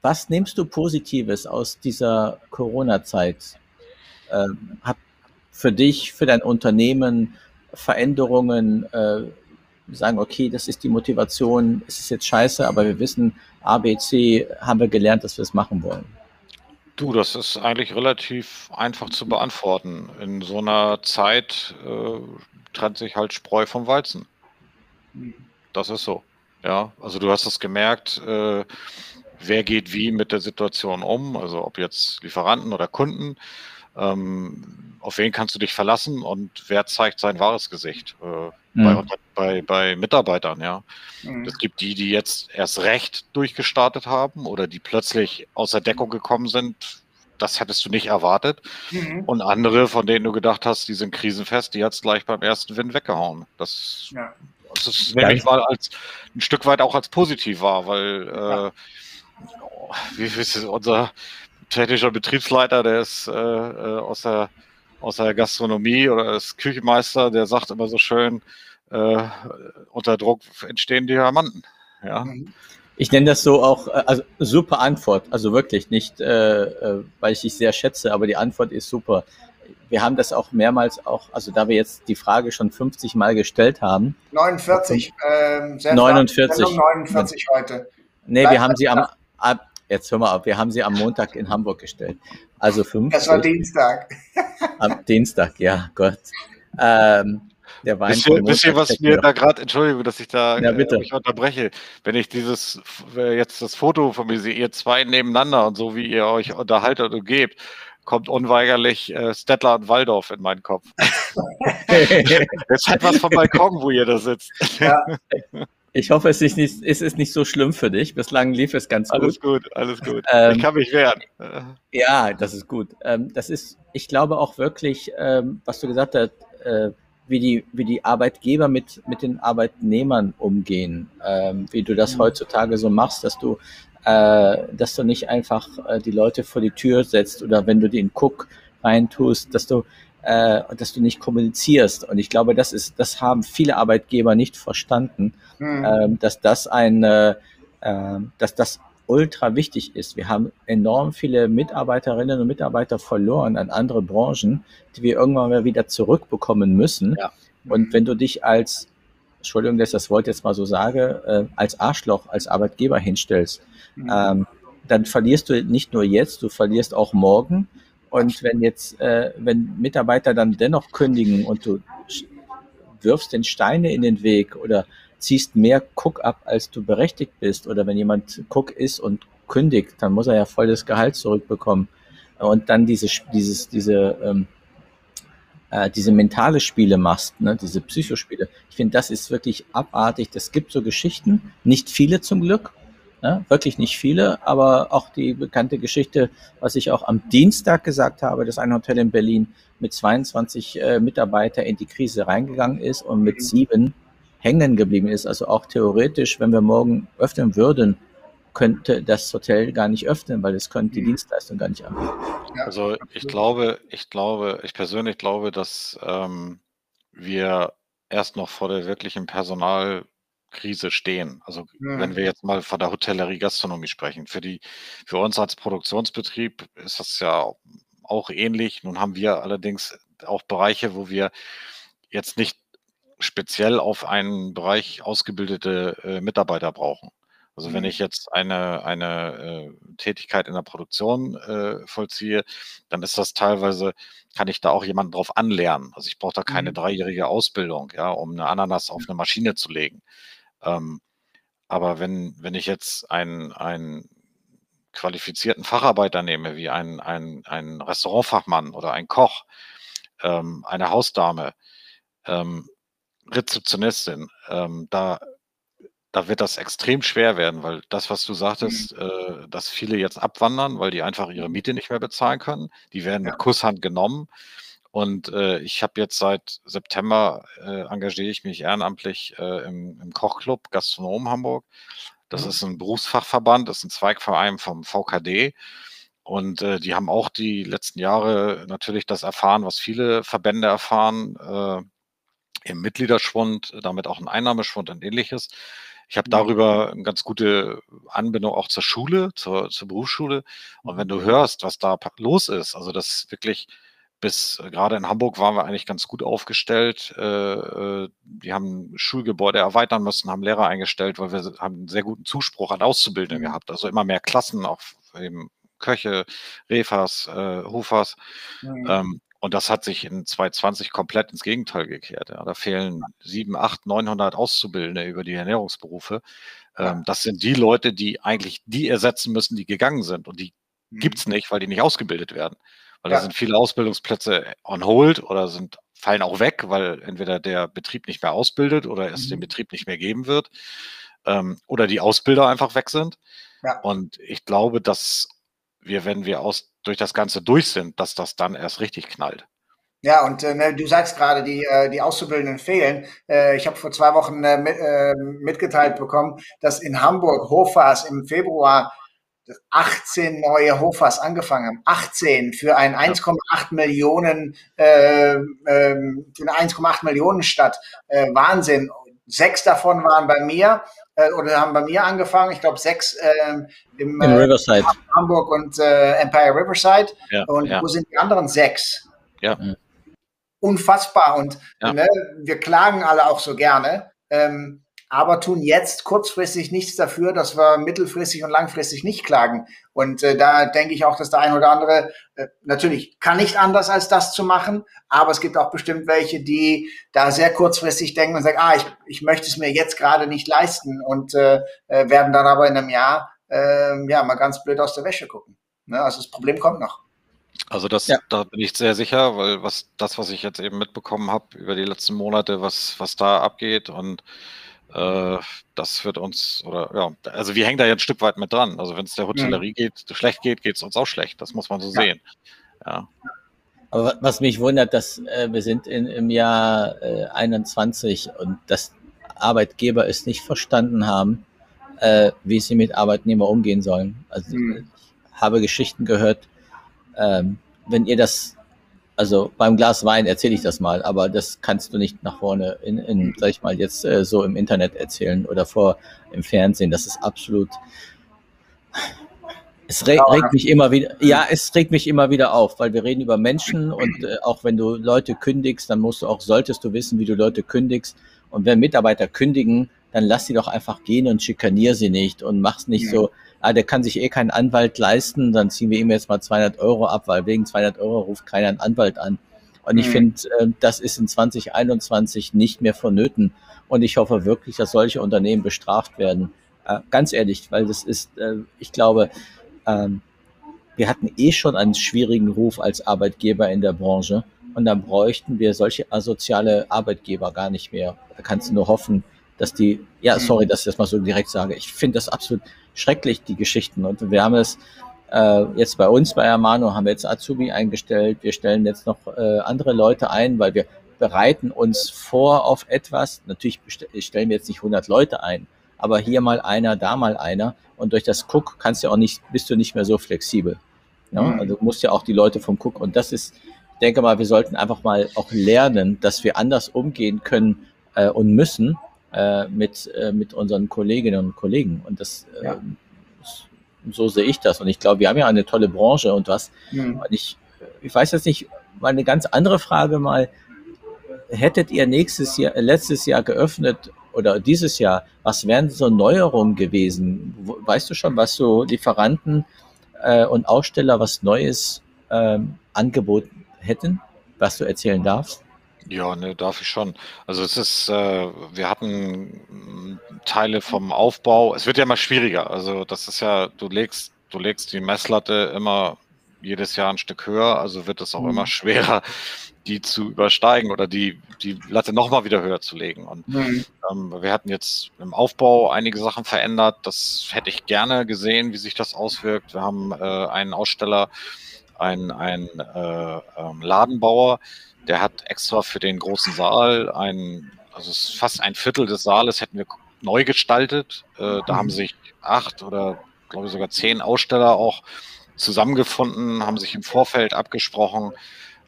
was nimmst du Positives aus dieser Corona-Zeit? Ähm, für dich, für dein Unternehmen, Veränderungen äh, sagen, okay, das ist die Motivation, es ist jetzt scheiße, aber wir wissen, A, B, C haben wir gelernt, dass wir es machen wollen? Du, das ist eigentlich relativ einfach zu beantworten. In so einer Zeit äh, trennt sich halt Spreu vom Weizen. Das ist so. Ja, also du hast es gemerkt, äh, wer geht wie mit der Situation um, also ob jetzt Lieferanten oder Kunden ähm, auf wen kannst du dich verlassen und wer zeigt sein wahres Gesicht äh, mhm. bei, bei, bei, Mitarbeitern, ja. Mhm. Es gibt die, die jetzt erst recht durchgestartet haben oder die plötzlich aus der Deckung gekommen sind. Das hättest du nicht erwartet. Mhm. Und andere, von denen du gedacht hast, die sind krisenfest, die hat es gleich beim ersten Wind weggehauen. Das, ja. das nehme ich mal als ein Stück weit auch als positiv wahr, weil ja. äh, wie ist unser technischer Betriebsleiter, der ist äh, äh, aus, der, aus der Gastronomie oder ist Küchenmeister, der sagt immer so schön, äh, unter Druck entstehen Diamanten. Ja. Ich nenne das so auch, äh, also super Antwort, also wirklich nicht, äh, äh, weil ich dich sehr schätze, aber die Antwort ist super. Wir haben das auch mehrmals auch, also da wir jetzt die Frage schon 50 Mal gestellt haben. 49, ähm, 49. 49 heute. Nee, Bleib wir haben sie am, jetzt hör mal auf, wir haben sie am Montag in Hamburg gestellt. Also 50. Das war Dienstag. Am Dienstag, ja, Gott. Ähm, der Wein. Wisst ihr, wisst ihr was mir da gerade, Entschuldigung, dass ich da ja, bitte. Äh, unterbreche, wenn ich dieses, jetzt das Foto von mir sehe, ihr zwei nebeneinander und so wie ihr euch unterhaltet und gebt, kommt unweigerlich äh, Stettler und Waldorf in meinen Kopf. (laughs) Jetzt hat was vom Balkon, wo ihr da sitzt. Ja. (laughs) Ich hoffe, es ist, nicht, es ist nicht so schlimm für dich. Bislang lief es ganz gut. Alles gut, alles gut. Ähm, ich kann mich wehren. Ja, das ist gut. Ähm, das ist, ich glaube auch wirklich, ähm, was du gesagt hast, äh, wie die, wie die Arbeitgeber mit, mit den Arbeitnehmern umgehen, ähm, wie du das mhm. heutzutage so machst, dass du, äh, dass du nicht einfach äh, die Leute vor die Tür setzt oder wenn du den Cook reintust, dass du, äh, dass du nicht kommunizierst. Und ich glaube, das ist, das haben viele Arbeitgeber nicht verstanden, mhm. ähm, dass das ein, äh, dass das ultra wichtig ist. Wir haben enorm viele Mitarbeiterinnen und Mitarbeiter verloren an andere Branchen, die wir irgendwann mal wieder zurückbekommen müssen. Ja. Und wenn du dich als, Entschuldigung, dass ich das Wort jetzt mal so sage, äh, als Arschloch, als Arbeitgeber hinstellst, mhm. ähm, dann verlierst du nicht nur jetzt, du verlierst auch morgen. Und wenn jetzt, äh, wenn Mitarbeiter dann dennoch kündigen und du wirfst den Steine in den Weg oder ziehst mehr Cook ab, als du berechtigt bist. Oder wenn jemand Cook ist und kündigt, dann muss er ja voll das Gehalt zurückbekommen. Und dann diese, dieses, diese, ähm, äh, diese mentale Spiele machst, ne, diese Psychospiele. Ich finde, das ist wirklich abartig. Es gibt so Geschichten, nicht viele zum Glück, ne, wirklich nicht viele, aber auch die bekannte Geschichte, was ich auch am Dienstag gesagt habe, dass ein Hotel in Berlin mit 22 äh, Mitarbeiter in die Krise reingegangen ist und mit sieben hängen geblieben ist. Also auch theoretisch, wenn wir morgen öffnen würden, könnte das Hotel gar nicht öffnen, weil es könnte die mhm. Dienstleistung gar nicht anbieten. Also ich glaube, ich glaube, ich persönlich glaube, dass ähm, wir erst noch vor der wirklichen Personalkrise stehen. Also ja. wenn wir jetzt mal von der Hotellerie Gastronomie sprechen. Für die, für uns als Produktionsbetrieb ist das ja auch ähnlich. Nun haben wir allerdings auch Bereiche, wo wir jetzt nicht speziell auf einen Bereich ausgebildete äh, Mitarbeiter brauchen. Also wenn mhm. ich jetzt eine, eine äh, Tätigkeit in der Produktion äh, vollziehe, dann ist das teilweise, kann ich da auch jemanden drauf anlernen. Also ich brauche da keine mhm. dreijährige Ausbildung, ja, um eine Ananas auf eine Maschine zu legen. Ähm, aber wenn, wenn ich jetzt einen, einen qualifizierten Facharbeiter nehme, wie ein, ein, ein Restaurantfachmann oder ein Koch, ähm, eine Hausdame, ähm, Rezeptionistin, ähm, da, da wird das extrem schwer werden, weil das, was du sagtest, mhm. äh, dass viele jetzt abwandern, weil die einfach ihre Miete nicht mehr bezahlen können, die werden ja. mit Kusshand genommen. Und äh, ich habe jetzt seit September äh, engagiere ich mich ehrenamtlich äh, im, im, Kochclub Gastronom Hamburg. Das mhm. ist ein Berufsfachverband, das ist ein Zweigverein vom VKD. Und äh, die haben auch die letzten Jahre natürlich das erfahren, was viele Verbände erfahren, äh, im Mitgliederschwund, damit auch ein Einnahmeschwund und ähnliches. Ich habe mhm. darüber eine ganz gute Anbindung auch zur Schule, zur, zur Berufsschule. Und wenn du mhm. hörst, was da los ist, also das wirklich bis äh, gerade in Hamburg waren wir eigentlich ganz gut aufgestellt. Äh, äh, die haben Schulgebäude erweitern müssen, haben Lehrer eingestellt, weil wir haben einen sehr guten Zuspruch an Auszubildenden mhm. gehabt. Also immer mehr Klassen, auch eben Köche, Refers, äh, Hofers. Mhm. Ähm, und das hat sich in 2020 komplett ins Gegenteil gekehrt. Da fehlen 7, 8, 900 Auszubildende über die Ernährungsberufe. Ähm, das sind die Leute, die eigentlich die ersetzen müssen, die gegangen sind. Und die mhm. gibt's nicht, weil die nicht ausgebildet werden. Weil ja. da sind viele Ausbildungsplätze on hold oder sind, fallen auch weg, weil entweder der Betrieb nicht mehr ausbildet oder es mhm. den Betrieb nicht mehr geben wird. Ähm, oder die Ausbilder einfach weg sind. Ja. Und ich glaube, dass wir, wenn wir aus durch das Ganze durch sind, dass das dann erst richtig knallt. Ja, und äh, ne, du sagst gerade, die, äh, die Auszubildenden fehlen. Äh, ich habe vor zwei Wochen äh, mit, äh, mitgeteilt bekommen, dass in Hamburg Hofas im Februar 18 neue Hofas angefangen haben. 18 für ein 1,8 Millionen, äh, äh, für eine 1,8 Millionen Stadt. Äh, Wahnsinn. Sechs davon waren bei mir äh, oder haben bei mir angefangen. Ich glaube sechs äh, im, In Riverside. Hamburg und äh, Empire Riverside. Ja, und ja. wo sind die anderen sechs? Ja. unfassbar. Und Ja. ne, wir klagen alle auch so gerne, ähm, aber tun jetzt kurzfristig nichts dafür, dass wir mittelfristig und langfristig nicht klagen. Und äh, da denke ich auch, dass der ein oder andere äh, natürlich kann nicht anders als das zu machen, aber es gibt auch bestimmt welche, die da sehr kurzfristig denken und sagen, ah, ich, ich möchte es mir jetzt gerade nicht leisten und äh, äh, werden dann aber in einem Jahr äh, ja mal ganz blöd aus der Wäsche gucken. Ne? Also das Problem kommt noch. Also das, Ja. da bin ich sehr sicher, weil was das, was ich jetzt eben mitbekommen habe über die letzten Monate, was, was da abgeht und äh, das wird uns, oder ja, also wir hängen da jetzt ein Stück weit mit dran. Also wenn es der Hotellerie geht, schlecht geht, geht es uns auch schlecht. Das muss man so Ja. sehen. Ja. Aber wa- was mich wundert, dass äh, wir sind in, im Jahr äh, 21 und dass Arbeitgeber es nicht verstanden haben, äh, wie sie mit Arbeitnehmern umgehen sollen. Also Hm. ich habe Geschichten gehört, ähm, wenn ihr das, also beim Glas Wein erzähle ich das mal, aber das kannst du nicht nach vorne in, in sag ich mal, jetzt äh, so im Internet erzählen oder vor im Fernsehen. Das ist absolut. Es reg, regt mich immer wieder, ja, es regt mich immer wieder auf, weil wir reden über Menschen und äh, auch wenn du Leute kündigst, dann musst du auch, solltest du wissen, wie du Leute kündigst. Und wenn Mitarbeiter kündigen, dann lass sie doch einfach gehen und schikanier sie nicht und mach's nicht Ja. so, ah, der kann sich eh keinen Anwalt leisten, dann ziehen wir ihm jetzt mal 200 Euro ab, weil wegen 200 Euro ruft keiner einen Anwalt an. Und ich Mhm. finde, äh, das ist in 2021 nicht mehr vonnöten. Und ich hoffe wirklich, dass solche Unternehmen bestraft werden. Äh, ganz ehrlich, weil das ist, äh, ich glaube, ähm, wir hatten eh schon einen schwierigen Ruf als Arbeitgeber in der Branche. Und dann bräuchten wir solche asoziale Arbeitgeber gar nicht mehr. Da kannst du nur hoffen, dass die, ja, Mhm. sorry, dass ich das mal so direkt sage. Ich finde das absolut schrecklich, die Geschichten. Und wir haben es äh, jetzt bei uns bei Amano haben wir jetzt Azubi eingestellt. Wir stellen jetzt noch äh, andere Leute ein, weil wir bereiten uns vor auf etwas. Natürlich stellen wir jetzt nicht 100 Leute ein, aber hier mal einer, da mal einer. Und durch das Cook kannst du auch nicht, bist du nicht mehr so flexibel. Ja? Mhm. Also du musst ja auch die Leute vom Cook. Und das ist, ich denke mal, wir sollten einfach mal auch lernen, dass wir anders umgehen können äh, und müssen äh, mit, äh, mit unseren Kolleginnen und Kollegen. Und das, Ja. äh, so sehe ich das. Und ich glaube, wir haben ja eine tolle Branche und was. Hm. Und ich, ich weiß jetzt nicht, mal eine ganz andere Frage mal. Hättet ihr nächstes Jahr, äh, letztes Jahr geöffnet oder dieses Jahr, was wären so Neuerungen gewesen? Weißt du schon, was so Lieferanten äh, und Aussteller was Neues ähm, angeboten hätten, was du erzählen darfst? Ja, ne, darf ich schon. Also es ist, äh, wir hatten Teile vom Aufbau. Es wird ja immer schwieriger. Also das ist ja, du legst, du legst die Messlatte immer jedes Jahr ein Stück höher, also wird es auch Mhm. immer schwerer, die zu übersteigen oder die, die Latte nochmal wieder höher zu legen. Und Hm. ähm, wir hatten jetzt im Aufbau einige Sachen verändert. Das hätte ich gerne gesehen, wie sich das auswirkt. Wir haben äh, einen Aussteller, einen, einen äh, ähm, Ladenbauer, der hat extra für den großen Saal ein, also fast ein Viertel des Saales hätten wir neu gestaltet. Äh, da haben sich acht oder glaube ich sogar zehn Aussteller auch zusammengefunden, haben sich im Vorfeld abgesprochen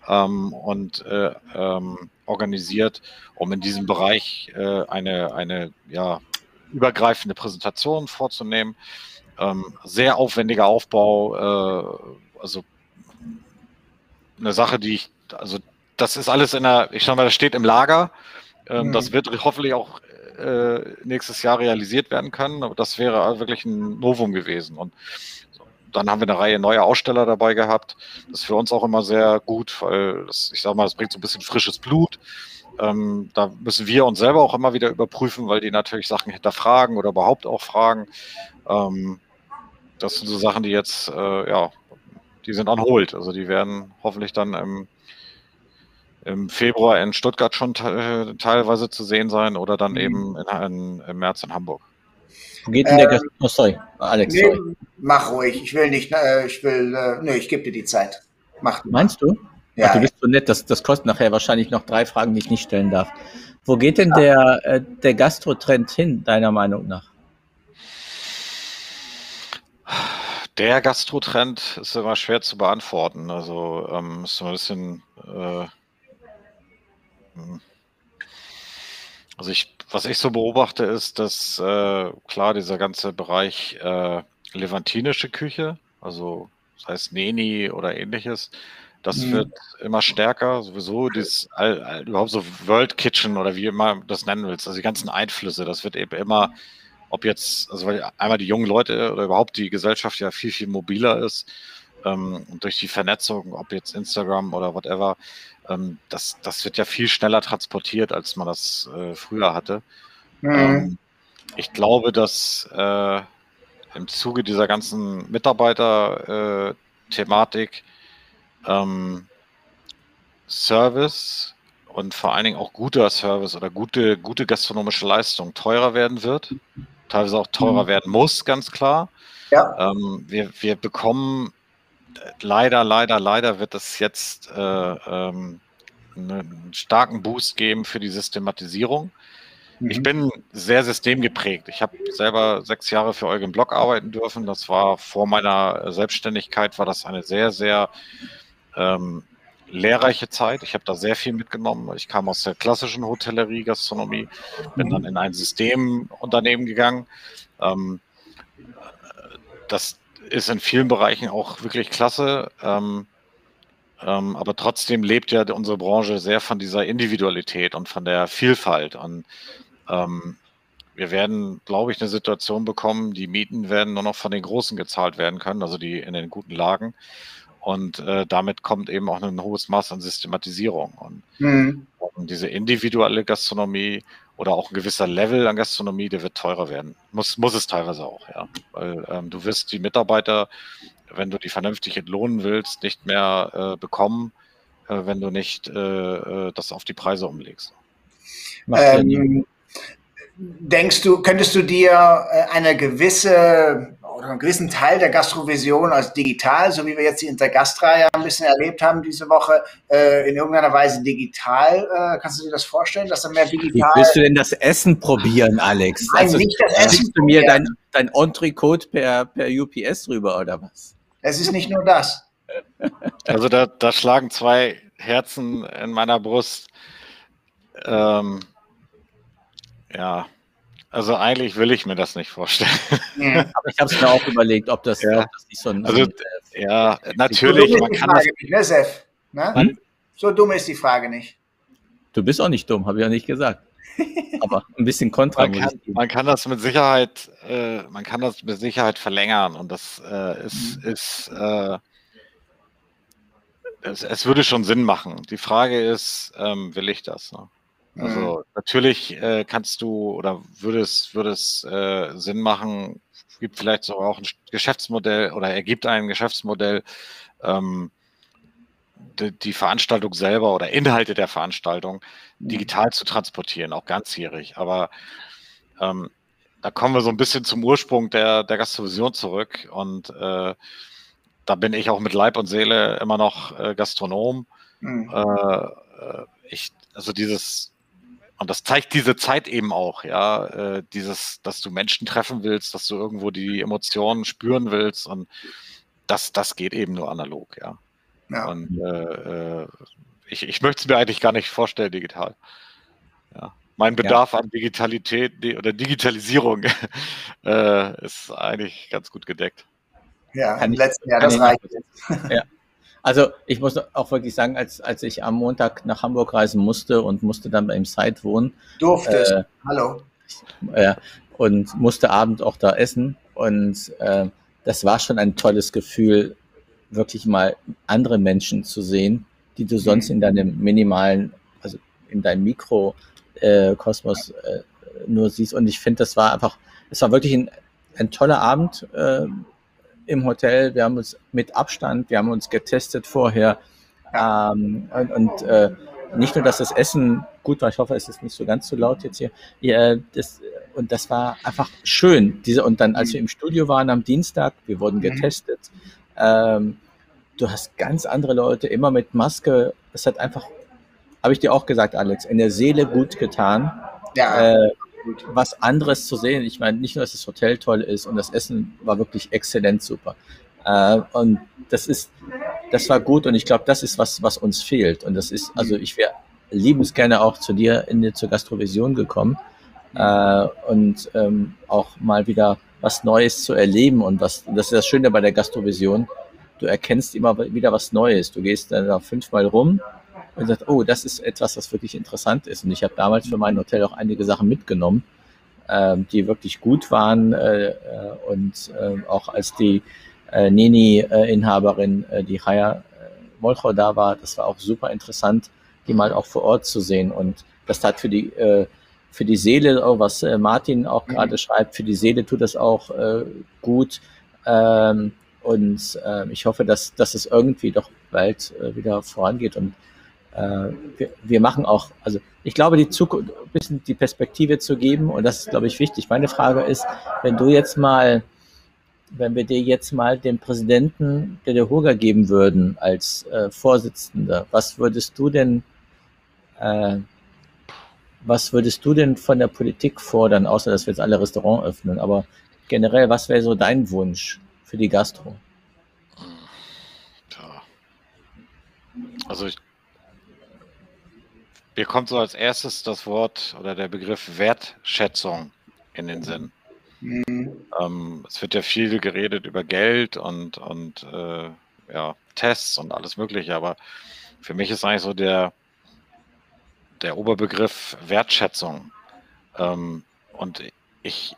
ähm, und äh, ähm, organisiert, um in diesem Bereich äh, eine, eine ja, übergreifende Präsentation vorzunehmen. Ähm, sehr aufwendiger Aufbau, äh, also eine Sache, die ich, also das ist alles in der, ich sag mal, das steht im Lager. Ähm, Mhm. Das wird hoffentlich auch äh, nächstes Jahr realisiert werden können, aber das wäre wirklich ein Novum gewesen. Und dann haben wir eine Reihe neuer Aussteller dabei gehabt. Das ist für uns auch immer sehr gut, weil das, ich sag mal, das bringt so ein bisschen frisches Blut. Ähm, da müssen wir uns selber auch immer wieder überprüfen, weil die natürlich Sachen hinterfragen oder überhaupt auch fragen. Ähm, das sind so Sachen, die jetzt, äh, ja, die sind on hold. Also die werden hoffentlich dann im, im Februar in Stuttgart schon te teilweise zu sehen sein oder dann Mhm. eben in, in, im März in Hamburg. Wo geht denn der Äh, Gast? Oh, sorry, Alex, Nee, sorry. mach ruhig. Ich will nicht, äh, ich will, äh, nö, ich gebe dir die Zeit. Mach du. Meinst du? Ja, Ach, du bist so nett, das, das kostet nachher wahrscheinlich noch drei Fragen, die ich nicht stellen darf. Wo geht denn der, äh, der Gastrotrend hin, deiner Meinung nach? Der Gastrotrend ist immer schwer zu beantworten. Also ähm, ist so ein bisschen. Äh. Also ich, was ich so beobachte, ist, dass äh, klar dieser ganze Bereich äh, levantinische Küche, also das heißt Neni oder ähnliches, das mhm. wird immer stärker, sowieso das all, all, überhaupt so World Kitchen oder wie immer das nennen willst, also die ganzen Einflüsse, das wird eben immer, ob jetzt, also weil einmal die jungen Leute oder überhaupt die Gesellschaft ja viel, viel mobiler ist ähm, durch die Vernetzung, ob jetzt Instagram oder whatever, ähm, das, das wird ja viel schneller transportiert, als man das äh, früher hatte. Mhm. Ähm, ich glaube, dass äh, im Zuge dieser ganzen Mitarbeiter-Thematik äh, ähm, Service und vor allen Dingen auch guter Service oder gute, gute gastronomische Leistung teurer werden wird, teilweise auch teurer mhm. werden muss, ganz klar. Ja. Ähm, wir, wir bekommen leider, leider, leider wird es jetzt äh, ähm, einen starken Boost geben für die Systematisierung. Mhm. Ich bin sehr systemgeprägt. Ich habe selber sechs Jahre für Eugen Block arbeiten dürfen. Das war vor meiner Selbstständigkeit, war das eine sehr, sehr ähm, lehrreiche Zeit. Ich habe da sehr viel mitgenommen. Ich kam aus der klassischen Hotellerie, Gastronomie, bin dann in ein Systemunternehmen gegangen. Ähm, das ist in vielen Bereichen auch wirklich klasse. Ähm, ähm, aber trotzdem lebt ja unsere Branche sehr von dieser Individualität und von der Vielfalt. Und ähm, wir werden, glaube ich, eine Situation bekommen, die Mieten werden nur noch von den Großen gezahlt werden können, also die in den guten Lagen. Und äh, damit kommt eben auch ein hohes Maß an Systematisierung. Und, mhm. und, diese individuelle Gastronomie oder auch ein gewisser Level an Gastronomie, der wird teurer werden. Muss, muss es teilweise auch, ja. Weil ähm, du wirst die Mitarbeiter, wenn du die vernünftig entlohnen willst, nicht mehr äh, bekommen, äh, wenn du nicht äh, äh, das auf die Preise umlegst. Ähm, denkst du, könntest du dir äh, eine gewisse oder einen gewissen Teil der Gastrovision als digital, so wie wir jetzt die Intergastra ja ein bisschen erlebt haben diese Woche, äh, in irgendeiner Weise digital. Äh, kannst du dir das vorstellen, dass da mehr digital... Wie willst du denn das Essen probieren, Alex? Nein, also, nicht das Essen du mir dein, dein Entrecote per, per UPS rüber oder was? Es ist nicht nur das. (laughs) Also da, da schlagen zwei Herzen in meiner Brust. Ähm, ja, also eigentlich will ich mir das nicht vorstellen. Ja. (laughs) Aber ich habe es mir auch überlegt, ob das, ja. ob das nicht so ein. Also, äh, ja, natürlich. So man kann das nicht, ne, Sef? Ne? So dumm ist die Frage nicht. Du bist auch nicht dumm, habe ich ja nicht gesagt. Aber ein bisschen kontra. Man kann, man kann das mit Sicherheit, äh, man kann das mit Sicherheit verlängern und das äh, ist, mhm. ist äh, es, es, würde schon Sinn machen. Die Frage ist, ähm, will ich das? Ne? Also mhm. natürlich äh, kannst du oder würde es, würde es äh, Sinn machen, gibt vielleicht sogar auch ein Geschäftsmodell oder ergibt ein Geschäftsmodell, ähm, die, die, Veranstaltung selber oder Inhalte der Veranstaltung mhm. digital zu transportieren, auch ganzjährig. Aber ähm, da kommen wir so ein bisschen zum Ursprung der, der Gastrovision zurück und äh, da bin ich auch mit Leib und Seele immer noch äh, Gastronom. Mhm. Äh, äh ich, also dieses und das zeigt diese Zeit eben auch, ja, äh, dieses, dass du Menschen treffen willst, dass du irgendwo die Emotionen spüren willst und das, das geht eben nur analog, ja. ja. Und äh, äh ich, ich möchte es mir eigentlich gar nicht vorstellen, digital. Ja. Mein Bedarf ja. an Digitalität oder Digitalisierung (laughs) äh, ist eigentlich ganz gut gedeckt. Ja, im letzten Jahr, das reicht. Ja. Also ich muss auch wirklich sagen, als, als ich am Montag nach Hamburg reisen musste und musste dann beim Site wohnen. Durftest. Äh, Hallo. Ja, und musste Abend auch da essen. Und äh, das war schon ein tolles Gefühl, wirklich mal andere Menschen zu sehen, die du sonst mhm. in deinem minimalen, also in deinem Mikrokosmos äh, nur siehst. Und ich finde, das war einfach, es war wirklich ein, ein toller Abend. Im Hotel. Wir haben uns mit Abstand, wir haben uns getestet vorher. Ähm, und, und äh, nicht nur, dass das Essen gut war, ich hoffe, es ist nicht so ganz so laut jetzt hier. Ja, das, und das war einfach schön. Diese, und dann, als wir im Studio waren am Dienstag, wir wurden mhm. getestet. Ähm, du hast ganz andere Leute, immer mit Maske. Es hat einfach, habe ich dir auch gesagt, Alex, in der Seele gut getan. Ja. Äh, was anderes zu sehen. Ich meine, nicht nur, dass das Hotel toll ist und das Essen war wirklich exzellent super. Äh, und das ist, das war gut und ich glaube, das ist was, was uns fehlt. Und das ist, also ich wäre liebensgerne auch zu dir in die, zur Gastrovision gekommen äh, und ähm, auch mal wieder was Neues zu erleben und was, das ist das Schöne bei der Gastrovision, du erkennst immer wieder was Neues. Du gehst dann da fünfmal rum und sagst, oh, das ist etwas, was wirklich interessant ist. Und ich habe damals für mein Hotel auch einige Sachen mitgenommen, äh, die wirklich gut waren äh, äh und äh, auch als die äh, Nini-Inhaberin, äh, die Chaya Molcho da war, das war auch super interessant, die mal auch vor Ort zu sehen. Und das tat für die, für die Seele, auch was äh, Martin auch mhm. gerade schreibt, für die Seele tut das auch gut. Ähm, und ich hoffe, dass, dass es irgendwie doch bald wieder vorangeht. Und wir, wir machen auch, also ich glaube, die Zukunft, ein bisschen die Perspektive zu geben, und das ist, glaube ich, wichtig. Meine Frage ist, wenn du jetzt mal wenn wir dir jetzt mal den Präsidenten der Hurga geben würden als äh, Vorsitzender, was würdest du denn, äh, was würdest du denn von der Politik fordern, außer dass wir jetzt alle Restaurants öffnen, aber generell, was wäre so dein Wunsch für die Gastro? Also ich, mir kommt so als erstes das Wort oder der Begriff Wertschätzung in den Sinn. Mhm. Ähm, es wird ja viel geredet über Geld und, und äh, ja, Tests und alles Mögliche, aber für mich ist eigentlich so der, der Oberbegriff Wertschätzung. Ähm, und ich,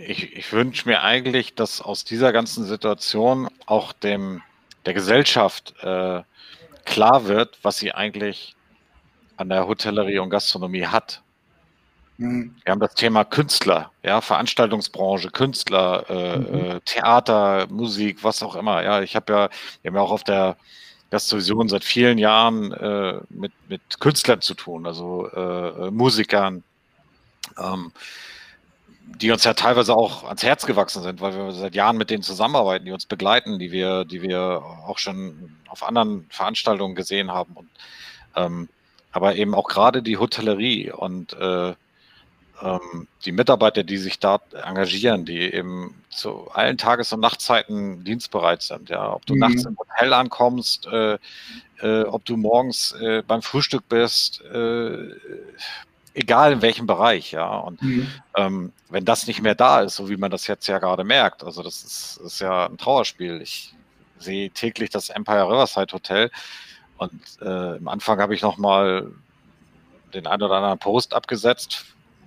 ich, ich wünsche mir eigentlich, dass aus dieser ganzen Situation auch dem, der Gesellschaft äh, klar wird, was sie eigentlich an der Hotellerie und Gastronomie hat. Mhm. Wir haben das Thema Künstler, ja, Veranstaltungsbranche, Künstler, äh, mhm. Äh, Theater, Musik, was auch immer. Ja, ich habe ja, wir haben ja auch auf der Gastvision seit vielen Jahren äh, mit, mit Künstlern zu tun, also äh, äh, Musikern, ähm, die uns ja teilweise auch ans Herz gewachsen sind, weil wir seit Jahren mit denen zusammenarbeiten, die uns begleiten, die wir, die wir auch schon auf anderen Veranstaltungen gesehen haben. Und, ähm, aber eben auch gerade die Hotellerie und äh, ähm, die Mitarbeiter, die sich da engagieren, die eben zu allen Tages- und Nachtzeiten dienstbereit sind. Ja, ob du mhm. nachts im Hotel ankommst, äh, äh, ob du morgens äh, beim Frühstück bist, äh, egal in welchem Bereich, ja. Und mhm. ähm, wenn das nicht mehr da ist, so wie man das jetzt ja gerade merkt, also das ist, ist ja ein Trauerspiel. Ich sehe täglich das Empire Riverside Hotel und äh, am Anfang habe ich noch mal den einen oder anderen Post abgesetzt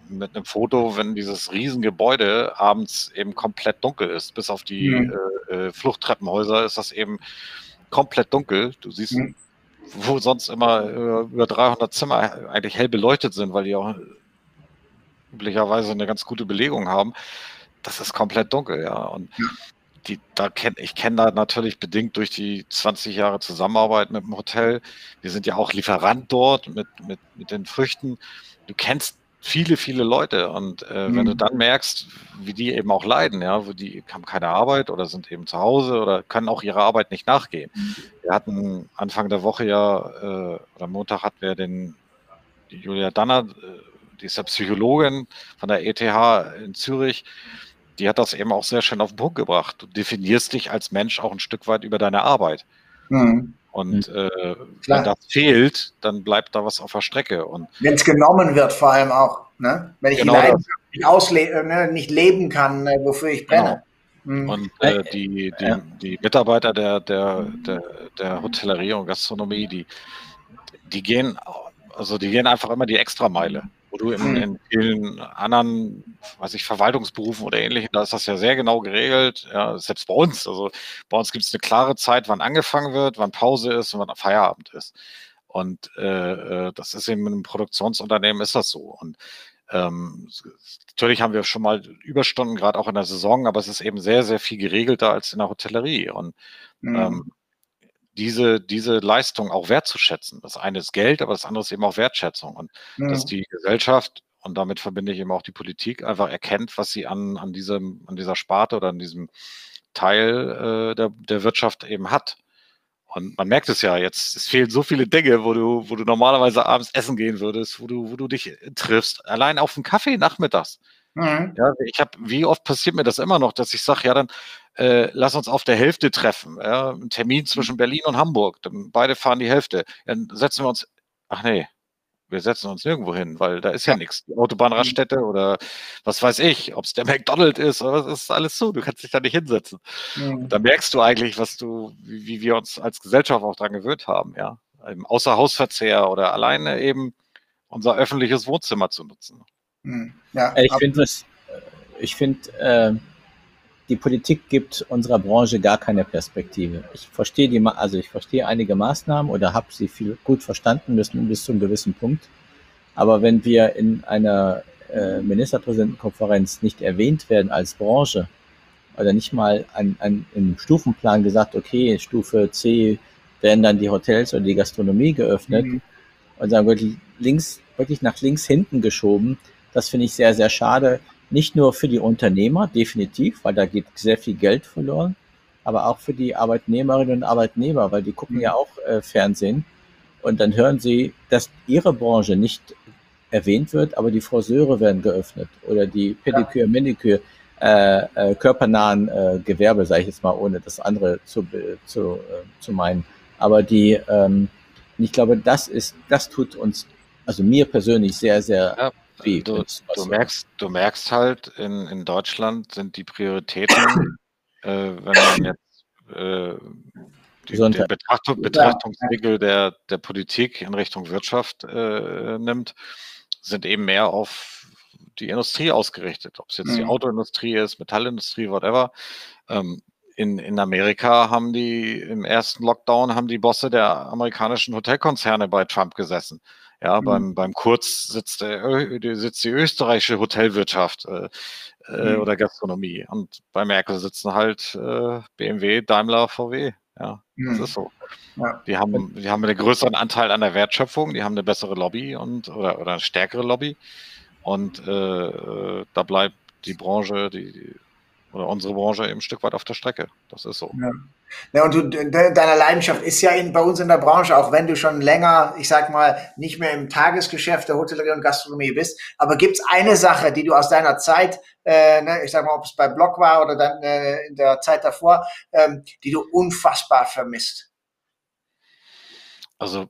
mit einem Foto, wenn dieses Riesengebäude abends eben komplett dunkel ist, bis auf die mhm. äh, Fluchttreppenhäuser ist das eben komplett dunkel. Du siehst, mhm. wo sonst immer äh, über 300 Zimmer eigentlich hell beleuchtet sind, weil die auch üblicherweise eine ganz gute Belegung haben. Das ist komplett dunkel, ja. Und die, da kenn, ich kenne da natürlich bedingt durch die 20 Jahre Zusammenarbeit mit dem Hotel. Wir sind ja auch Lieferant dort mit, mit, mit den Früchten. Du kennst viele, viele Leute. Und äh, mhm. wenn du mhm. dann merkst, wie die eben auch leiden, ja, wo die haben keine Arbeit oder sind eben zu Hause oder können auch ihrer Arbeit nicht nachgehen. Mhm. Wir hatten Anfang der Woche ja, äh, oder Montag hatten wir den Julia Danner, äh, die ist ja Psychologin von der ETH in Zürich. Die hat das eben auch sehr schön auf den Punkt gebracht. Du definierst dich als Mensch auch ein Stück weit über deine Arbeit. Mhm. Und mhm. äh, wenn das fehlt, dann bleibt da was auf der Strecke. wenn es genommen wird, vor allem auch. Ne? Wenn ich genau nicht, ausle ne? nicht leben kann, ne? wofür ich brenne. Genau. Mhm. Und äh, die, die, die Mitarbeiter der, der, der, der Hotellerie und Gastronomie, die, die gehen, also die gehen einfach immer die Extrameile wo du in, in, vielen anderen, weiß ich, Verwaltungsberufen oder ähnlichen, da ist das ja sehr genau geregelt. Ja, selbst bei uns. Also bei uns gibt es eine klare Zeit, wann angefangen wird, wann Pause ist und wann Feierabend ist. Und äh, äh, das ist eben in einem Produktionsunternehmen ist das so. Und ähm, natürlich haben wir schon mal Überstunden, gerade auch in der Saison, aber es ist eben sehr, sehr viel geregelter als in der Hotellerie. Und mhm. ähm, diese, diese Leistung auch wertzuschätzen. Das eine ist Geld, aber das andere ist eben auch Wertschätzung. Und ja. dass die Gesellschaft, und damit verbinde ich eben auch die Politik, einfach erkennt, was sie an, an, diesem, an dieser Sparte oder an diesem Teil äh, der, der Wirtschaft eben hat. Und man merkt es ja jetzt, es fehlen so viele Dinge, wo du, wo du normalerweise abends essen gehen würdest, wo du, wo du dich triffst. Allein auf einen Kaffee nachmittags. Mhm. Ja, ich habe, wie oft passiert mir das immer noch, dass ich sage, ja, dann äh, lass uns auf der Hälfte treffen. Ja, ein Termin zwischen Berlin und Hamburg. Dann beide fahren die Hälfte. Dann setzen wir uns, ach nee, wir setzen uns nirgendwo hin, weil da ist ja, ja nichts. Die Autobahnraststätte mhm. oder was weiß ich, ob es der McDonald's ist oder was ist alles so. Du kannst dich da nicht hinsetzen. Mhm. Da merkst du eigentlich, was du, wie, wie, wir uns als Gesellschaft auch dran gewöhnt haben, ja. Im Außerhausverzehr oder alleine eben unser öffentliches Wohnzimmer zu nutzen. Mhm. Ja, ich finde, ich finde, äh, die Politik gibt unserer Branche gar keine Perspektive. Ich verstehe die, also ich verstehe einige Maßnahmen oder habe sie viel gut verstanden müssen bis zu einem gewissen Punkt. Aber wenn wir in einer äh, Ministerpräsidentenkonferenz nicht erwähnt werden als Branche oder nicht mal an, an, im Stufenplan gesagt, okay, Stufe C werden dann die Hotels oder die Gastronomie geöffnet mhm. und dann wirklich links, wirklich nach links hinten geschoben, das finde ich sehr, sehr schade. Nicht nur für die Unternehmer, definitiv, weil da geht sehr viel Geld verloren, aber auch für die Arbeitnehmerinnen und Arbeitnehmer, weil die gucken mhm. ja auch äh, Fernsehen und dann hören sie, dass ihre Branche nicht erwähnt wird, aber die Friseure werden geöffnet oder die Pediküre, Maniküre, äh, äh, körpernahen äh, Gewerbe, sage ich jetzt mal, ohne das andere zu, zu, äh, zu meinen. Aber die, ähm, ich glaube, das ist, das tut uns, also mir persönlich sehr, sehr ja. Wie, du, du, merkst, du merkst halt, in, in Deutschland sind die Prioritäten, äh, wenn man jetzt äh, die, den Betrachtung, Betrachtungswinkel der, der Politik in Richtung Wirtschaft äh, nimmt, sind eben mehr auf die Industrie ausgerichtet. Ob es jetzt mhm. die Autoindustrie ist, Metallindustrie, whatever. Ähm, in, in Amerika haben die im ersten Lockdown haben die Bosse der amerikanischen Hotelkonzerne bei Trump gesessen. Ja, mhm. beim, beim Kurz sitzt, der, sitzt die österreichische Hotelwirtschaft äh, äh, mhm. oder Gastronomie. Und bei Merkel sitzen halt äh, BMW, Daimler, VW. Ja, mhm. das ist so. Ja. Die, haben, die haben einen größeren Anteil an der Wertschöpfung, die haben eine bessere Lobby und oder, oder eine stärkere Lobby. Und äh, äh da bleibt die Branche, die, oder unsere Branche eben ein Stück weit auf der Strecke. Das ist so. Ja. Ja, und du, deine Leidenschaft ist ja in, bei uns in der Branche, auch wenn du schon länger, ich sag mal, nicht mehr im Tagesgeschäft der Hotellerie und Gastronomie bist. Aber gibt es eine Sache, die du aus deiner Zeit, äh, ne, ich sag mal, ob es bei Block war oder dann äh, in der Zeit davor, ähm, die du unfassbar vermisst? Also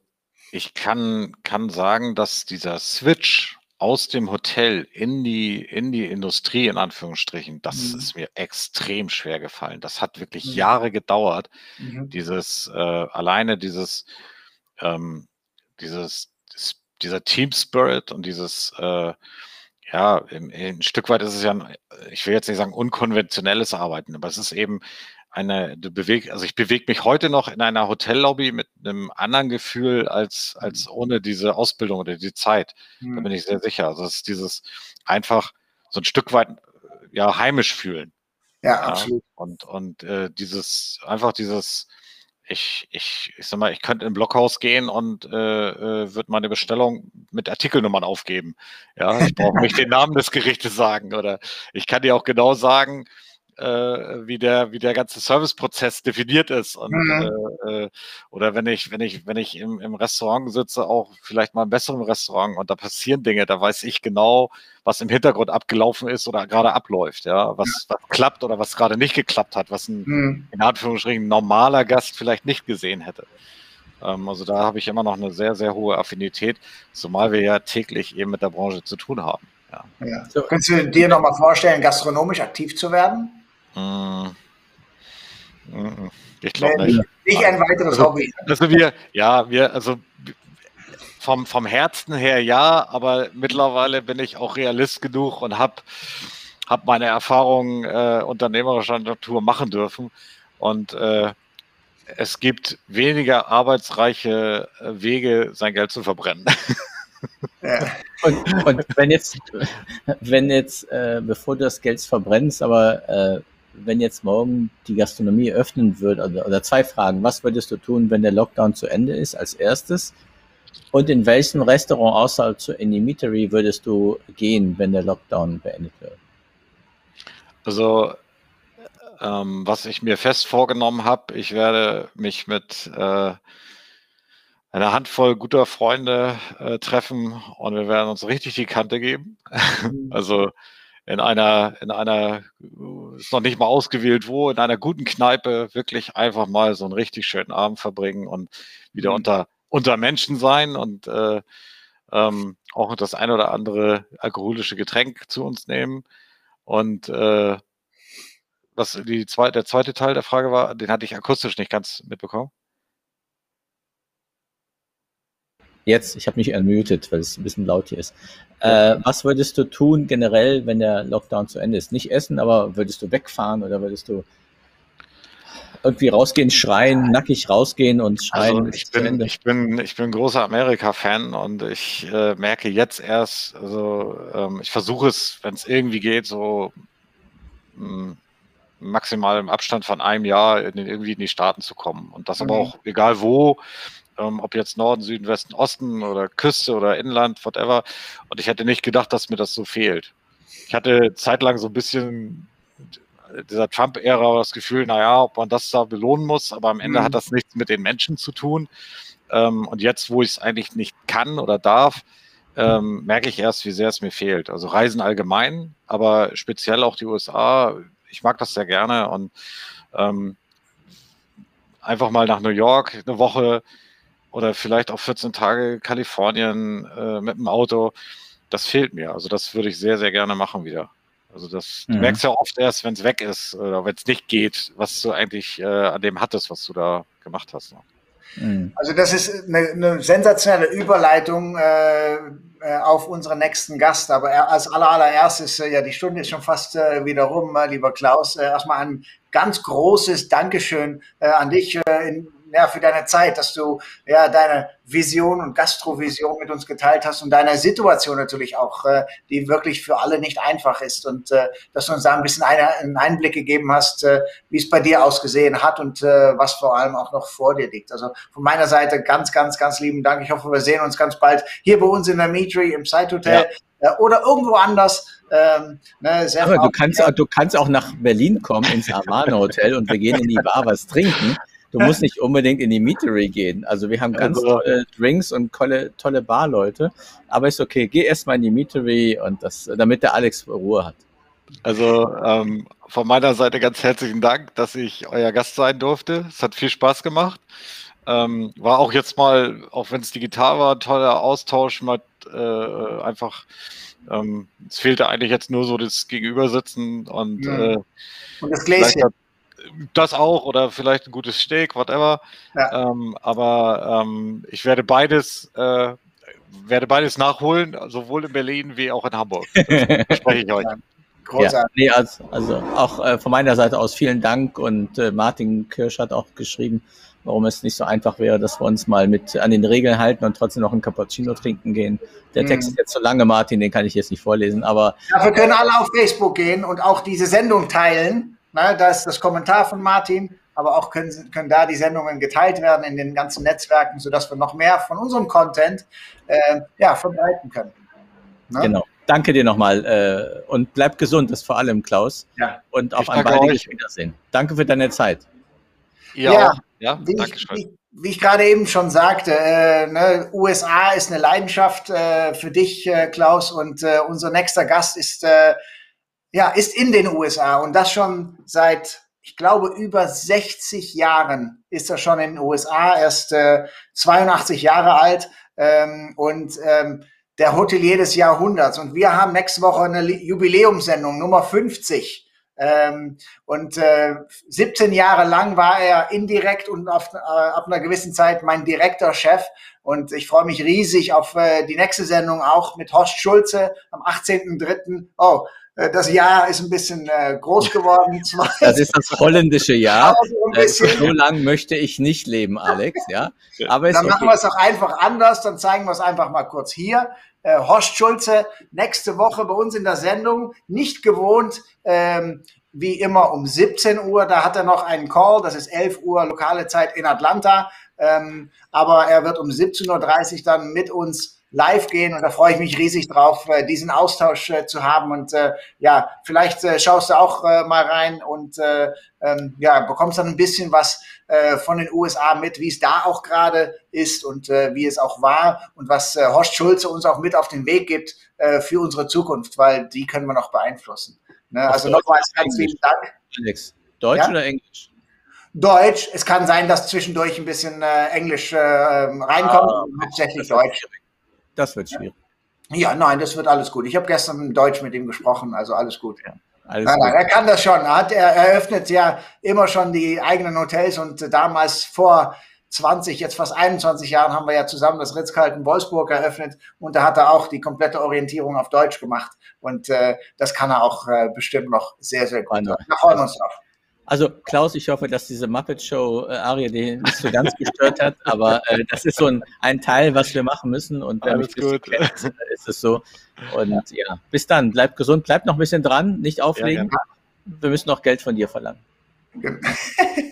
ich kann, kann sagen, dass dieser Switch aus dem Hotel in die, in die Industrie, in Anführungsstrichen, das mhm. ist mir extrem schwer gefallen. Das hat wirklich mhm. Jahre gedauert. Mhm. Dieses, äh, alleine dieses, ähm, dieses, dieser Team Spirit und dieses, äh, ja, ein Stück weit ist es ja, ich will jetzt nicht sagen unkonventionelles Arbeiten, aber es ist eben eine, du beweg, also ich bewege mich heute noch in einer Hotellobby mit einem anderen Gefühl als, als mhm. ohne diese Ausbildung oder die Zeit. Mhm. Da bin ich sehr sicher. Also es ist dieses einfach so ein Stück weit ja heimisch fühlen. Ja, ja absolut. Und, und äh, dieses, einfach dieses, ich, ich, ich sag mal, ich könnte in ein Blockhaus gehen und äh, äh, würde meine Bestellung mit Artikelnummern aufgeben. Ja, ich brauche nicht den Namen des Gerichtes sagen. Oder ich kann dir auch genau sagen, äh, wie der wie der ganze Serviceprozess definiert ist und mhm. äh, äh, oder wenn ich wenn ich wenn ich im, im Restaurant sitze auch vielleicht mal im besseren Restaurant und da passieren Dinge da weiß ich genau was im Hintergrund abgelaufen ist oder gerade abläuft ja was, was klappt oder was gerade nicht geklappt hat was ein mhm. in Anführungsstrichen normaler Gast vielleicht nicht gesehen hätte ähm, also da habe ich immer noch eine sehr sehr hohe Affinität zumal wir ja täglich eben mit der Branche zu tun haben ja. Ja. So, Könntest du dir noch mal vorstellen, gastronomisch aktiv zu werden? Hm. Ich glaube nicht. Nicht ein weiteres also, Hobby. Also wir, ja, wir, also vom, vom Herzen her ja, aber mittlerweile bin ich auch Realist genug und habe hab meine Erfahrungen äh, unternehmerischer Natur machen dürfen. Und äh, es gibt weniger arbeitsreiche äh, Wege, sein Geld zu verbrennen. (laughs) Ja. Und, und, wenn jetzt, wenn jetzt, äh, bevor du das Geld verbrennst, aber äh, wenn jetzt morgen die Gastronomie öffnen würde, oder, oder zwei Fragen. Was würdest du tun, wenn der Lockdown zu Ende ist, als erstes? Und in welchem Restaurant außerhalb zu Inimitary würdest du gehen, wenn der Lockdown beendet wird? Also ähm, was ich mir fest vorgenommen habe, ich werde mich mit äh, einer Handvoll guter Freunde äh, treffen und wir werden uns richtig die Kante geben. (laughs) Mhm. also in einer, in einer, ist noch nicht mal ausgewählt wo, in einer guten Kneipe wirklich einfach mal so einen richtig schönen Abend verbringen und wieder mhm. unter, unter Menschen sein und äh, ähm, auch das ein oder andere alkoholische Getränk zu uns nehmen. Und äh, was die zwei, der zweite Teil der Frage war, den hatte ich akustisch nicht ganz mitbekommen. Jetzt, ich habe mich ermüdet, weil es ein bisschen laut hier ist. Äh, was würdest du tun generell, wenn der Lockdown zu Ende ist? Nicht essen, aber würdest du wegfahren oder würdest du irgendwie rausgehen, schreien, nackig rausgehen und schreien? Also ich, bin, ich, bin, ich bin großer Amerika-Fan und ich äh, merke jetzt erst, also ähm, ich versuche es, wenn es irgendwie geht, so mh, hm, maximal im Abstand von einem Jahr in, irgendwie in die Staaten zu kommen. Und das mhm. aber auch egal wo, ähm, ob jetzt Norden, Süden, Westen, Osten oder Küste oder Inland, whatever. Und ich hätte nicht gedacht, dass mir das so fehlt. Ich hatte zeitlang so ein bisschen dieser Trump-Ära das Gefühl, naja, ob man das da belohnen muss, aber am Ende mhm. hat das nichts mit den Menschen zu tun. Ähm, und jetzt, wo ich es eigentlich nicht kann oder darf, ähm, merke ich erst, wie sehr es mir fehlt. Also Reisen allgemein, aber speziell auch die USA. Ich mag das sehr gerne und ähm, einfach mal nach New York eine Woche oder vielleicht auch 14 Tage Kalifornien äh, mit dem Auto. Das fehlt mir. Also das würde ich sehr, sehr gerne machen wieder. Also das, mhm. du merkst ja oft erst, wenn es weg ist oder wenn es nicht geht, was du eigentlich äh, an dem hattest, was du da gemacht hast. Ne? Mhm. Also das ist eine, eine sensationelle Überleitung äh, äh auf unseren nächsten Gast. Aber als allererstes, äh, ja, die Stunde ist schon fast äh, wieder rum, äh, lieber Klaus. Äh, erstmal ein ganz großes Dankeschön äh, an dich. Äh, in, ja, für deine Zeit, dass du ja deine Vision und Gastrovision mit uns geteilt hast und deine Situation natürlich auch, äh, die wirklich für alle nicht einfach ist und äh, dass du uns da ein bisschen eine, einen Einblick gegeben hast, äh, wie es bei dir ausgesehen hat und äh, was vor allem auch noch vor dir liegt. Also von meiner Seite ganz, ganz, ganz lieben Dank. Ich hoffe, wir sehen uns ganz bald hier bei uns in der Mitri im Side Hotel ja. äh, oder irgendwo anders. Ähm, ne, Aber du kannst, du kannst auch nach Berlin kommen ins Havana Hotel und wir gehen in die Bar was trinken. Du musst nicht unbedingt in die Meatery gehen. Also wir haben ganz also, tolle Drinks und tolle, tolle Barleute. Aber ist okay, geh erstmal in die Meatery und das, damit der Alex Ruhe hat. Also ähm, von meiner Seite ganz herzlichen Dank, dass ich euer Gast sein durfte. Es hat viel Spaß gemacht. Ähm, war auch jetzt mal, auch wenn es digital war, toller Austausch mit äh, einfach. Ähm, es fehlte eigentlich jetzt nur so das Gegenübersitzen und, ja. äh, und das Gläschen das auch oder vielleicht ein gutes Steak, whatever. Ja. Ähm, aber ähm, ich werde beides, äh, werde beides nachholen, sowohl in Berlin wie auch in Hamburg. Das (laughs) spreche ich euch. Ja, nee, also, also auch äh, von meiner Seite aus vielen Dank und äh, Martin Kirsch hat auch geschrieben, warum es nicht so einfach wäre, dass wir uns mal mit an den Regeln halten und trotzdem noch ein Cappuccino trinken gehen. Der Text mhm. ist jetzt so lange, Martin, den kann ich jetzt nicht vorlesen, aber. Ja, wir können alle auf Facebook gehen und auch diese Sendung teilen. Na, da ist das Kommentar von Martin, aber auch können, können da die Sendungen geteilt werden in den ganzen Netzwerken, sodass wir noch mehr von unserem Content äh, ja, verbreiten können. Na? Genau. Danke dir nochmal äh, und bleib gesund, das vor allem, Klaus. Ja. Und auf ein baldiges Wiedersehen. Danke für deine Zeit. Ja, ja, ja danke schön. Wie, wie ich gerade eben schon sagte, äh, ne, USA ist eine Leidenschaft äh, für dich, äh, Klaus, und äh, unser nächster Gast ist äh, ja, ist in den USA und das schon seit, ich glaube, über 60 Jahren ist er schon in den USA. Er ist äh, 82 Jahre alt ähm, und ähm, der Hotelier des Jahrhunderts. Und wir haben nächste Woche eine Jubiläumssendung, Nummer 50. Ähm, und äh, 17 Jahre lang war er indirekt und auf, äh, ab einer gewissen Zeit mein direkter Chef. Und ich freue mich riesig auf äh, die nächste Sendung auch mit Horst Schulze am 18.03. Oh, das Jahr ist ein bisschen äh, groß (laughs) geworden. Das ist das holländische Jahr. Äh, so, so lang möchte ich nicht leben, Alex. Ja, aber dann machen wir es auch einfach anders. Dann zeigen wir es einfach mal kurz hier. Äh, Horst Schulze nächste Woche bei uns in der Sendung. Nicht gewohnt, ähm, wie immer um 17 Uhr. Da hat er noch einen Call. Das ist 11 Uhr lokale Zeit in Atlanta. Ähm, aber er wird um 17.30 Uhr dann mit uns live gehen und da freue ich mich riesig drauf, äh, diesen Austausch äh, zu haben und äh, ja, vielleicht äh, schaust du auch äh, mal rein und äh, ähm, ja, bekommst dann ein bisschen was äh, von den USA mit, wie es da auch gerade ist und äh, wie es auch war und was äh, Horst Schulze uns auch mit auf den Weg gibt äh, für unsere Zukunft, weil die können wir noch beeinflussen. Ne? Also nochmals ganz vielen Dank. Alex, Deutsch ja? oder Englisch? Deutsch. Es kann sein, dass zwischendurch ein bisschen äh, Englisch äh, reinkommt. Ah, hauptsächlich Deutsch. Das wird schwierig. Ja, nein, das wird alles gut. Ich habe gestern Deutsch mit ihm gesprochen, also alles gut. Ja. Alles nein, nein, er kann das schon. Er, hat, er eröffnet ja immer schon die eigenen Hotels und damals vor 20, jetzt fast 21 Jahren haben wir ja zusammen das Ritz-Carlton Wolfsburg eröffnet und da hat er auch die komplette Orientierung auf Deutsch gemacht und äh, das kann er auch äh, bestimmt noch sehr, sehr gut. Wir freuen uns drauf. Also Klaus, ich hoffe, dass diese Muppet Show äh, Arie den nicht so ganz gestört hat, aber äh, das ist so ein, ein Teil, was wir machen müssen und wer mich gut. kennt, ist es so. Und ja, bis dann, bleib gesund, bleib noch ein bisschen dran, nicht auflegen. Ja, wir müssen noch Geld von dir verlangen. (laughs)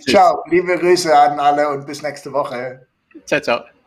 ciao, liebe Grüße an alle und bis nächste Woche. Ciao, ciao.